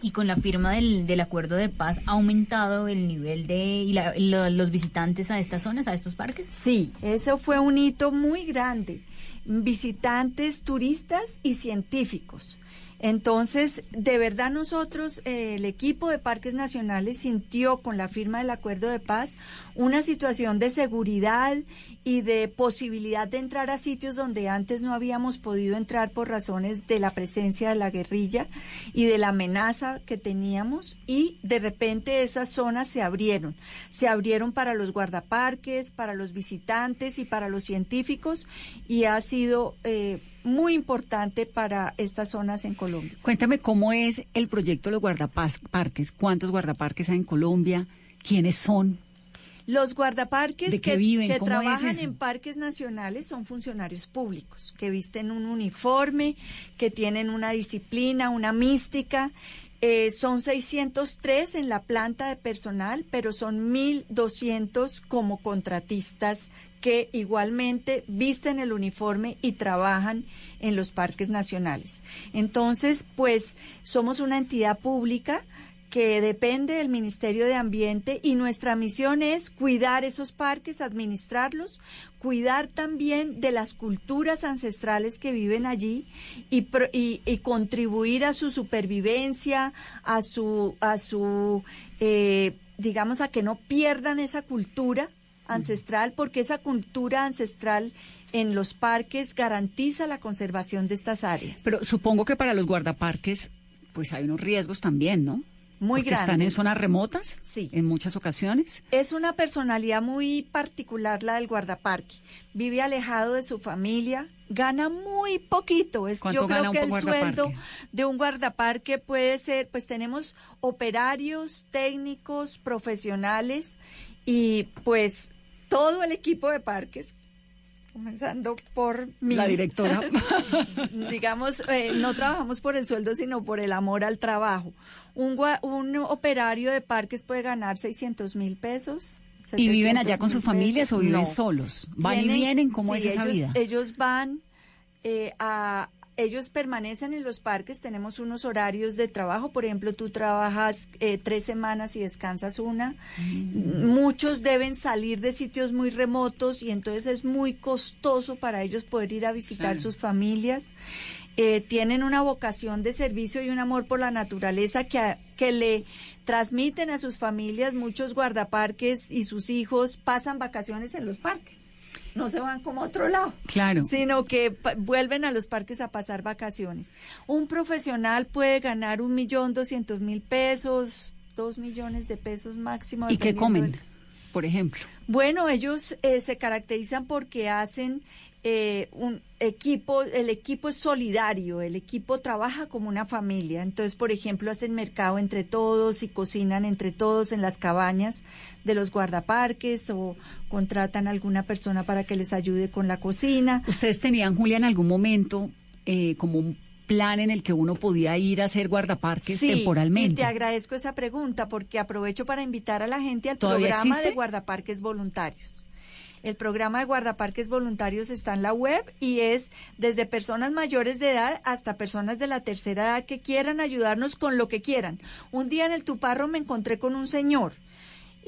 Y con la firma del, del acuerdo de paz, ¿ha aumentado el nivel de y la- lo- los visitantes a estas zonas, a estos parques? Sí, eso fue un hito muy grande. Visitantes, turistas y científicos. Entonces, de verdad nosotros, eh, el equipo de Parques Nacionales sintió con la firma del acuerdo de paz una situación de seguridad y de posibilidad de entrar a sitios donde antes no habíamos podido entrar por razones de la presencia de la guerrilla y de la amenaza que teníamos y de repente esas zonas se abrieron. Se abrieron para los guardaparques, para los visitantes y para los científicos y ha sido eh, muy importante para estas zonas en Colombia. Cuéntame cómo es el proyecto de los guardaparques, cuántos guardaparques hay en Colombia, quiénes son. Los guardaparques ¿De qué que, viven? que ¿Cómo es trabajan en parques nacionales son funcionarios públicos, que visten un uniforme, que tienen una disciplina, una mística. Eh, son 603 en la planta de personal, pero son 1.200 como contratistas que igualmente visten el uniforme y trabajan en los parques nacionales. Entonces, pues somos una entidad pública que depende del Ministerio de Ambiente y nuestra misión es cuidar esos parques, administrarlos, cuidar también de las culturas ancestrales que viven allí y, y- y contribuir a su supervivencia, a su, a su eh, digamos, a que no pierdan esa cultura ancestral, porque esa cultura ancestral en los parques garantiza la conservación de estas áreas. Pero supongo que para los guardaparques, pues hay unos riesgos también, ¿no? Muy Porque Están en grandes. zonas remotas, Sí. en muchas ocasiones. Es una personalidad muy particular la del guardaparque. Vive alejado de su familia, gana muy poquito. Es, ¿Cuánto yo creo que el sueldo de un guardaparque puede ser, pues tenemos operarios, técnicos, profesionales y pues todo el equipo de parques. Comenzando por mi La directora. digamos, eh, no trabajamos por el sueldo, sino por el amor al trabajo. Un, un operario de parques puede ganar 600 mil pesos. ¿Y viven 700 allá con sus mil familias pesos. o viven No. solos? ¿Van y vienen? ¿Cómo sí, es esa ellos, vida? Ellos van eh, a... Ellos permanecen en los parques, tenemos unos horarios de trabajo, por ejemplo, tú trabajas eh, tres semanas y descansas una. Mm. Muchos deben salir de sitios muy remotos y entonces es muy costoso para ellos poder ir a visitar sus familias. Eh, tienen una vocación de servicio y un amor por la naturaleza que, a- que le transmiten a sus familias. Muchos guardaparques y sus hijos pasan vacaciones en los parques. No se van como a otro lado Claro. sino que vuelven a los parques a pasar vacaciones. Un profesional puede ganar un millón doscientos mil pesos, dos millones de pesos máximo. ¿Y qué comen, del- por ejemplo? Bueno, ellos eh, se caracterizan porque hacen eh, un equipo, el equipo es solidario, el equipo trabaja como una familia. Entonces, por ejemplo, hacen mercado entre todos y cocinan entre todos en las cabañas de los guardaparques o contratan a alguna persona para que les ayude con la cocina. ¿Ustedes tenían, Julia, en algún momento eh, como un plan en el que uno podía ir a hacer guardaparques Sí, temporalmente? Y te agradezco esa pregunta porque aprovecho para invitar a la gente al ¿Todavía programa existe? de guardaparques voluntarios. El programa de guardaparques voluntarios está en la web y es desde personas mayores de edad hasta personas de la tercera edad que quieran ayudarnos con lo que quieran. Un día en el Tuparro me encontré con un señor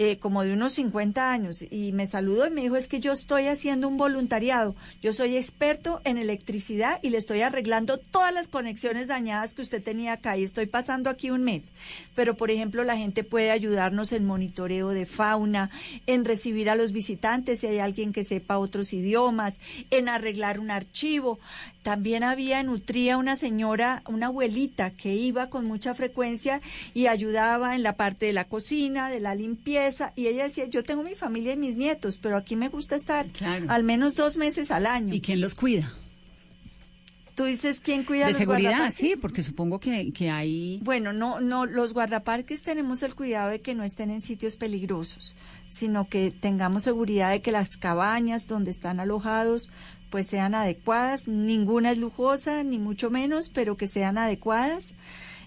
eh, como de unos 50 años y me saludó y me dijo es que yo estoy haciendo un voluntariado, yo soy experto en electricidad y le estoy arreglando todas las conexiones dañadas que usted tenía acá y estoy pasando aquí un mes. Pero por ejemplo la gente puede ayudarnos en monitoreo de fauna, en recibir a los visitantes si hay alguien que sepa otros idiomas, en arreglar un archivo. También había en Utría una señora, una abuelita que iba con mucha frecuencia y ayudaba en la parte de la cocina, de la limpieza. Y ella decía, yo tengo mi familia y mis nietos, pero aquí me gusta estar al menos dos meses al año. ¿Y quién los cuida? Tú dices, ¿quién cuida De los seguridad, guardaparques? sí, porque supongo que, que hay... Bueno, no, no, los guardaparques tenemos el cuidado de que no estén en sitios peligrosos, sino que tengamos seguridad de que las cabañas donde están alojados pues sean adecuadas, ninguna es lujosa, ni mucho menos, pero que sean adecuadas.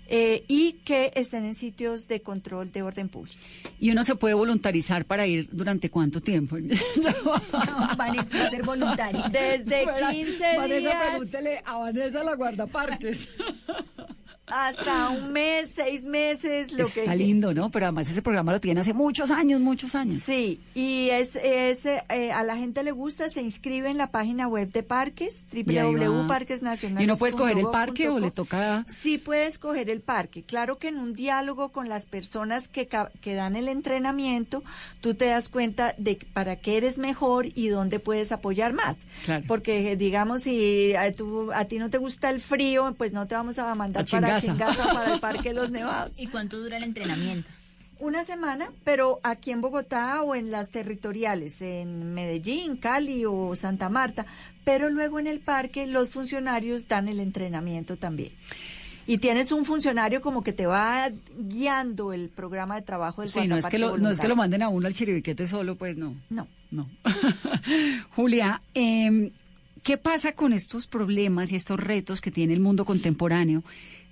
eh, y que estén en sitios de control de orden público. ¿Y uno se puede voluntarizar para ir durante cuánto tiempo? Vanessa va a ser voluntaria. Desde Fuera- 15 Vanessa, días pregúntele a Vanessa la guardaparques. hasta un mes, seis meses, lo que Está lindo, ¿no? Pero además ese programa lo tiene hace muchos años, muchos años. Sí, y es, es eh, a la gente le gusta, se inscribe en la página web de parques, www.parquesnacionales.gov.co. ¿Y no puede escoger el parque o le toca...? Sí puede escoger el parque. Claro que en un diálogo con las personas que, que dan el entrenamiento, tú te das cuenta de para qué eres mejor y dónde puedes apoyar más. Claro. Porque, digamos, si a, tú- a ti no te gusta el frío, pues no te vamos a mandar A para Chingaza. Chingaza, para el Parque de los Nevados. ¿Y cuánto dura el entrenamiento? Una semana, pero aquí en Bogotá o en las territoriales, en Medellín, Cali o Santa Marta, pero luego en el parque los funcionarios dan el entrenamiento también. Y tienes un funcionario como que te va guiando el programa de trabajo del Sí, no es, que lo, no es que lo manden a uno al chiribiquete solo, pues no. No. No. Julia, em, ¿qué pasa con estos problemas y estos retos que tiene el mundo contemporáneo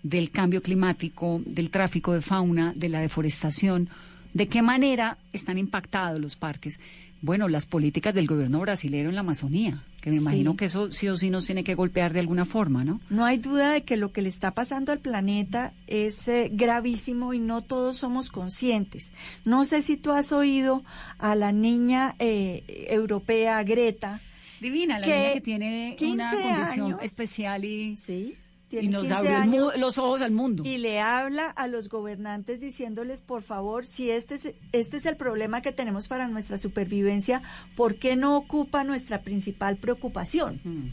del cambio climático, del tráfico de fauna, de la deforestación? ¿De qué manera están impactados los parques? Bueno, las políticas del gobierno brasileño en la Amazonía, que me Sí. imagino que eso sí o sí nos tiene que golpear de alguna forma, ¿no? No hay duda de que lo que le está pasando al planeta es eh, gravísimo y no todos somos conscientes. No sé si tú has oído a la niña eh, europea Greta. Divina, la niña que tiene una 15 condición años, especial y, sí, y tiene nos 15 abrió el años los ojos al mundo. y le habla a los gobernantes diciéndoles, por favor, si este es, este es el problema que tenemos para nuestra supervivencia, ¿por qué no ocupa nuestra principal preocupación? Mm.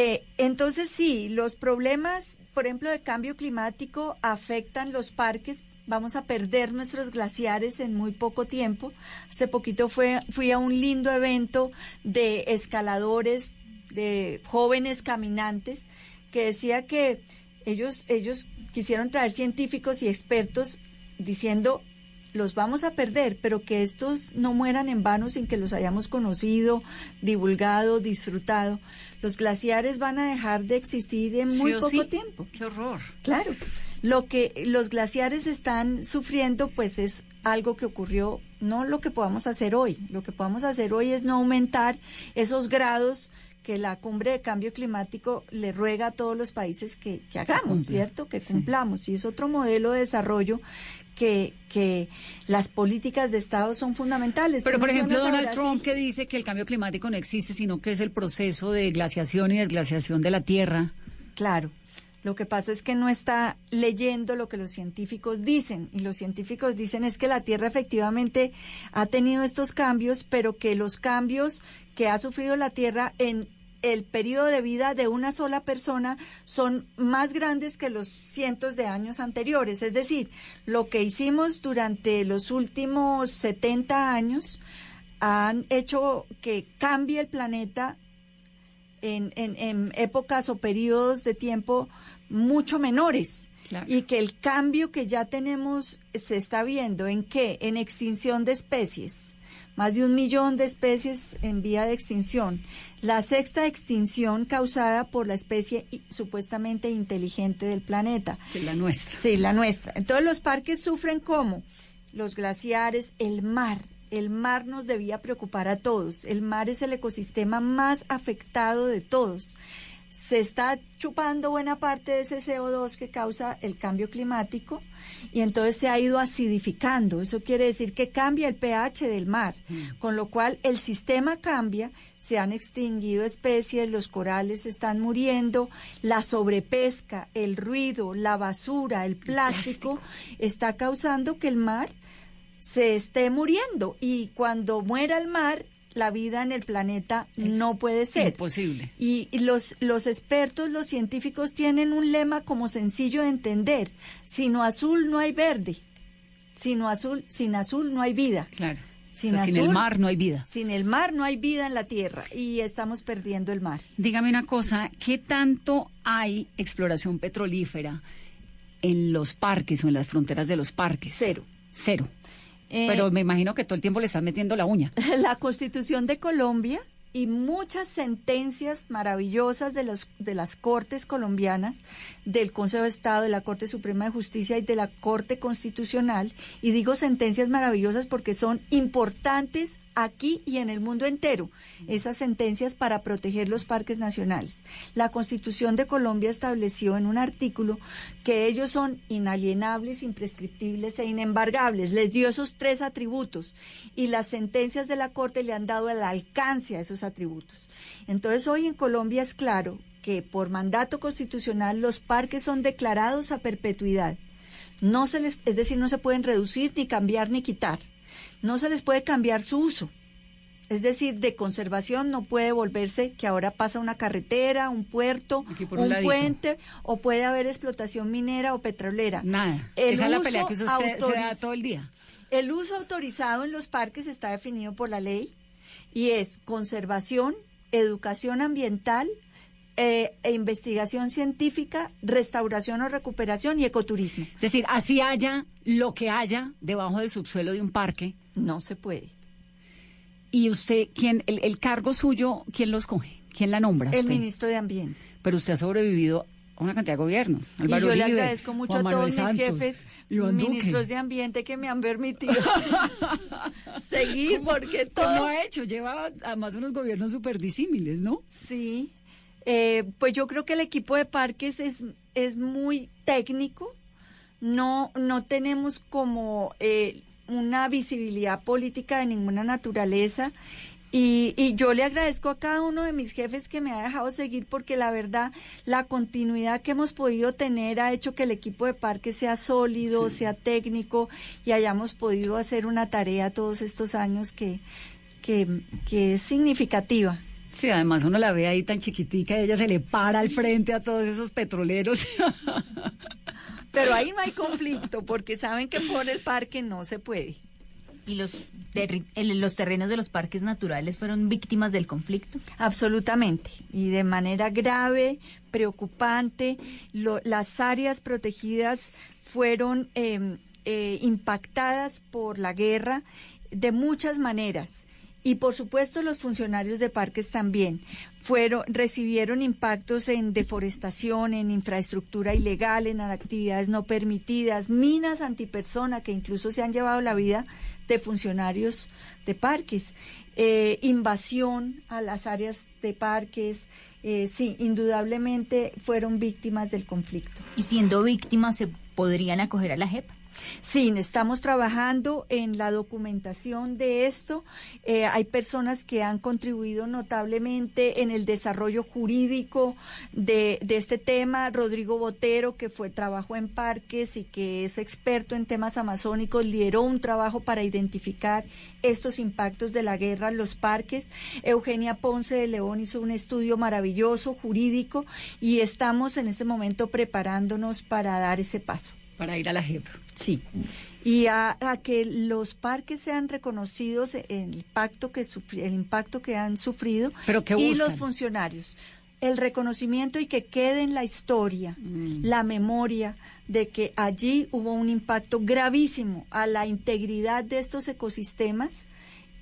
Eh, entonces, sí, los problemas, por ejemplo, de cambio climático afectan los parques. Vamos a perder nuestros glaciares en muy poco tiempo. Hace poquito fue, fui a un lindo evento de escaladores, de jóvenes caminantes, que decía que ellos, ellos quisieron traer científicos y expertos diciendo los vamos a perder, pero que estos no mueran en vano sin que los hayamos conocido, divulgado, disfrutado. Los glaciares van a dejar de existir en muy Sí poco sí. tiempo. Qué horror. Claro. Lo que los glaciares están sufriendo, pues es algo que ocurrió, no lo que podamos hacer hoy. Lo que podamos hacer hoy es no aumentar esos grados que la cumbre de cambio climático le ruega a todos los países que, que hagamos. ¿cierto? Que cumplamos. Y es otro modelo de desarrollo que, que las políticas de Estado son fundamentales. Pero, por ejemplo, Donald. Trump que dice que el cambio climático no existe, sino que es el proceso de glaciación y desglaciación de la Tierra. Claro. Lo que pasa es que no está leyendo lo que los científicos dicen. Y los científicos dicen es que la Tierra efectivamente ha tenido estos cambios, pero que los cambios que ha sufrido la Tierra en el periodo de vida de una sola persona son más grandes que los cientos de años anteriores. Es decir, lo que hicimos durante los últimos 70 años han hecho que cambie el planeta en, en- épocas o periodos de tiempo mucho menores. Y que el cambio que ya tenemos se está viendo en qué? En extinción de especies. Más de un millón de especies en vía de extinción. La sexta extinción causada por la especie supuestamente inteligente del planeta. Que la nuestra. Sí, la nuestra. Entonces los parques sufren como los glaciares, el mar. El mar nos debía preocupar a todos. El mar es el ecosistema más afectado de todos. Se está chupando buena parte de ese CO2 que causa el cambio climático y entonces se ha ido acidificando. Eso quiere decir que cambia el pH del mar, con lo cual el sistema cambia, se han extinguido especies, los corales están muriendo, la sobrepesca, el ruido, la basura, el plástico, está causando que el mar se esté muriendo. Y cuando muera el mar, la vida en el planeta no puede ser. Imposible. Y, y los, los expertos, los científicos tienen un lema como sencillo de entender. Sino azul no hay verde. Sino azul, sin azul no hay vida. Claro. Sin, O sea, sin el mar no hay vida. Sin el mar no hay vida en la tierra y estamos perdiendo el mar. Dígame una cosa, ¿qué tanto hay exploración petrolífera en los parques o en las fronteras de los parques? Cero. Cero. Eh, Pero me imagino que todo el tiempo le están metiendo la uña. La Constitución de Colombia y muchas sentencias maravillosas de, los, de las Cortes colombianas, del Consejo de Estado, de la Corte Suprema de Justicia y de la Corte Constitucional. Y digo sentencias maravillosas porque son importantes aquí y en el mundo entero, esas sentencias para proteger los parques nacionales. La Constitución de Colombia estableció en un artículo que ellos son inalienables, imprescriptibles e inembargables. Les dio esos tres atributos y las sentencias de la Corte le han dado el alcance a esos atributos. Entonces hoy en Colombia es claro que por mandato constitucional los parques son declarados a perpetuidad. No se les, es decir, no se pueden reducir, ni cambiar, ni quitar no se les puede cambiar su uso. Es decir, de conservación no puede volverse que ahora pasa una carretera, un puerto, un, un puente, o puede haber explotación minera o petrolera. Nada. El Esa es la pelea que usted se da todo el día. El uso autorizado en los parques está definido por la ley y es conservación, educación ambiental, eh, e investigación científica, restauración o recuperación y ecoturismo. Es decir, así haya lo que haya debajo del subsuelo de un parque. No se puede. ¿Y usted, quién, el, el cargo suyo, quién lo escoge? ¿Quién la nombra? El usted? ministro de Ambiente. Pero usted ha sobrevivido a una cantidad de gobiernos. Y Álvaro yo le agradezco mucho Juan a todos mis jefes, Iván Duque. ministros de ambiente que me han permitido seguir porque todo ¿Cómo ha hecho? Lleva además unos gobiernos súper disímiles, ¿no? Sí, eh, pues yo creo que el equipo de parques es, es muy técnico, no, no tenemos como eh, una visibilidad política de ninguna naturaleza. Y, y yo le agradezco a cada uno de mis jefes que me ha dejado seguir porque la verdad la continuidad que hemos podido tener ha hecho que el equipo de parques sea sólido, sea técnico y hayamos podido hacer una tarea todos estos años que, que, que es significativa. Sí, además uno la ve ahí tan chiquitica, ella se le para al frente a todos esos petroleros. Pero ahí no hay conflicto porque saben que por el parque no se puede. ¿Y los, terri- el- los terrenos de los parques naturales fueron víctimas del conflicto? Absolutamente. Y de manera grave, preocupante, lo- las áreas protegidas fueron eh, eh, impactadas por la guerra de muchas maneras. Y por supuesto los funcionarios de parques también fueron recibieron impactos en deforestación, en infraestructura ilegal, en actividades no permitidas, minas antipersona que incluso se han llevado la vida de funcionarios de parques, eh, invasión a las áreas de parques, eh, sí, indudablemente fueron víctimas del conflicto. Y siendo víctimas, ¿se podrían acoger a la JEP? Sí, estamos trabajando en la documentación de esto. Eh, hay personas que han contribuido notablemente en el desarrollo jurídico de, de este tema. Rodrigo Botero, que fue trabajó en parques y que es experto en temas amazónicos, lideró un trabajo para identificar estos impactos de la guerra en los parques. Eugenia Ponce de León hizo un estudio maravilloso jurídico y estamos en este momento preparándonos para dar ese paso. Para ir a la. Sí. Y a, a que los parques sean reconocidos en el impacto que sufri- el impacto que han sufrido Pero ¿qué y los funcionarios. El reconocimiento y que quede en la historia, Mm. la memoria de que allí hubo un impacto gravísimo a la integridad de estos ecosistemas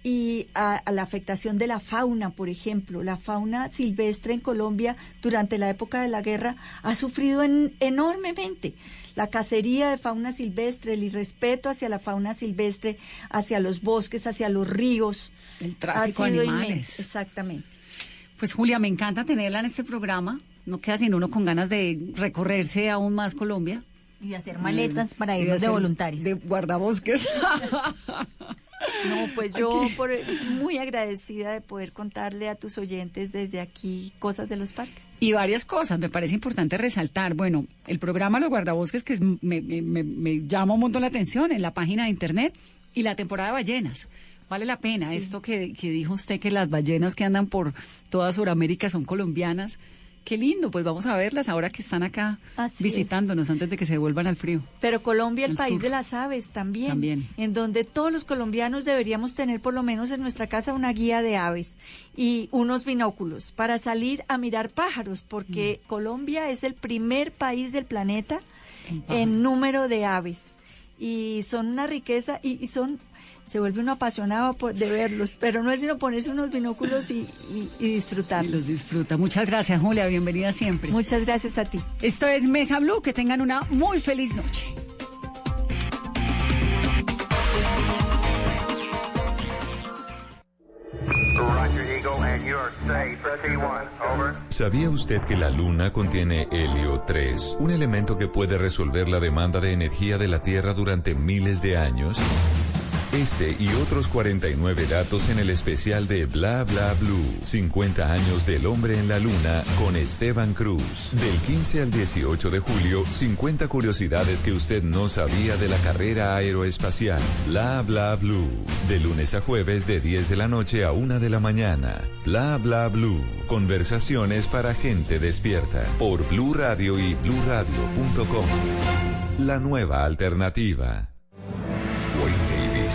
y a, a la afectación de la fauna, por ejemplo. La fauna silvestre en Colombia durante la época de la guerra ha sufrido en- enormemente. La cacería de fauna silvestre, el irrespeto hacia la fauna silvestre, hacia los bosques, hacia los ríos. El tráfico ha de sido animales. inmenso. Exactamente. Pues Julia, me encanta tenerla en este programa. No queda sin uno con ganas de recorrerse aún más Colombia. Y de hacer maletas para irnos de voluntarios. De guardabosques. No, pues yo por, muy agradecida de poder contarle a tus oyentes desde aquí cosas de los parques. Y varias cosas, me parece importante resaltar. Bueno, el programa Los Guardabosques, que me, me- me- me llama un montón la atención en la página de internet, y la temporada de ballenas. Vale la pena. Sí. Esto que, que dijo usted, que las ballenas que andan por toda Sudamérica son colombianas. Qué lindo, pues vamos a verlas ahora que están acá Así visitándonos antes de que se vuelvan al frío. Pero Colombia, el El país sur. de las aves también, También. en donde todos los colombianos deberíamos tener por lo menos en nuestra casa una guía de aves y unos binóculos para salir a mirar pájaros, porque Mm. Colombia es el primer país del planeta en número de aves. y son una riqueza y, y son se vuelve uno apasionado por- de verlos, pero no es sino ponerse unos binóculos y, y- y disfrutarlos. Los disfruta. Muchas gracias, Julia. Bienvenida siempre. Muchas gracias a ti. Esto es Mesa Blue. Que tengan una muy feliz noche. Roger, Eagle, and you're safe. T1, over. ¿Sabía usted que la Luna contiene helio 3, un elemento que puede resolver la demanda de energía de la Tierra durante miles de años? Este y otros 49 datos en el especial de Bla Bla Blue, 50 años del hombre en la Luna con Esteban Cruz. Del 15 al 18 de julio, 50 curiosidades que usted no sabía de la carrera aeroespacial. Bla Bla Blue, de lunes a jueves de 10 de la noche a 1 de la mañana. Bla Bla Blue, conversaciones para gente despierta. Por Blue Radio y bluradio.com. La nueva alternativa.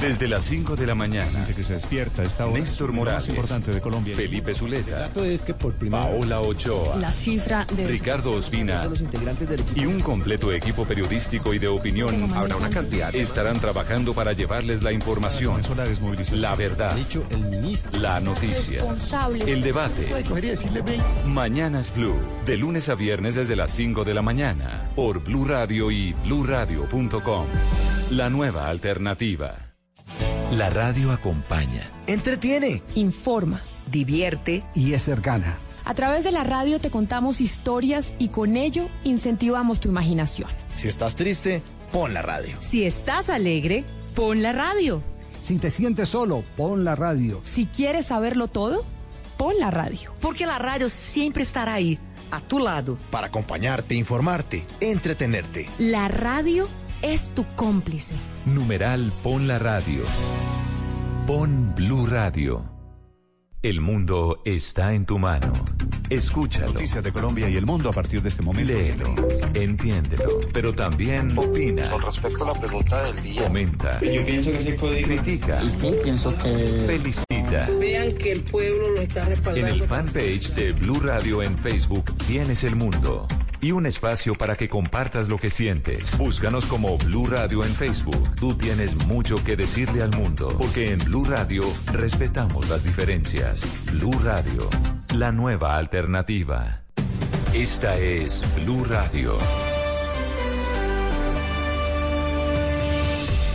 Desde las 5 de la mañana. que se despierta esta hora. Néstor Morales. importante de Colombia. Felipe Zuleta. es que por primera Paola Ochoa. La cifra de Ricardo Ospina. de los integrantes del equipo Y un completo equipo periodístico y de opinión. Habrá una cantidad. Estarán trabajando para llevarles la información. La verdad. La noticia. El debate. Mañanas Blue. De lunes a viernes desde las 5 de la mañana. Por Blue Radio y bluradio.com. La nueva alternativa. La radio acompaña. Entretiene, informa, divierte y es cercana. A través de la radio te contamos historias y con ello incentivamos tu imaginación. Si estás triste, pon la radio. Si estás alegre, pon la radio. Si te sientes solo, pon la radio. Si quieres saberlo todo, pon la radio. Porque la radio siempre estará ahí, a tu lado. Para acompañarte, informarte, entretenerte. La radio es tu cómplice. Numeral Pon la radio. Pon Blue Radio. El mundo está en tu mano. Escúchalo. Noticias de Colombia y el mundo a partir de este momento. Léelo, entiéndelo, pero también opina. Con respecto a la pregunta del día. Comenta. Yo pienso que código. Critica. Y sí, pienso que. Felicita. Vean que el pueblo lo está En respaldando. el fanpage de Blue Radio en Facebook tienes el mundo y un espacio para que compartas lo que sientes. Búscanos como Blue Radio en Facebook. Tú tienes mucho que decirle al mundo, porque en Blue Radio respetamos las diferencias. Blue Radio, la nueva alternativa. Esta es Blue Radio.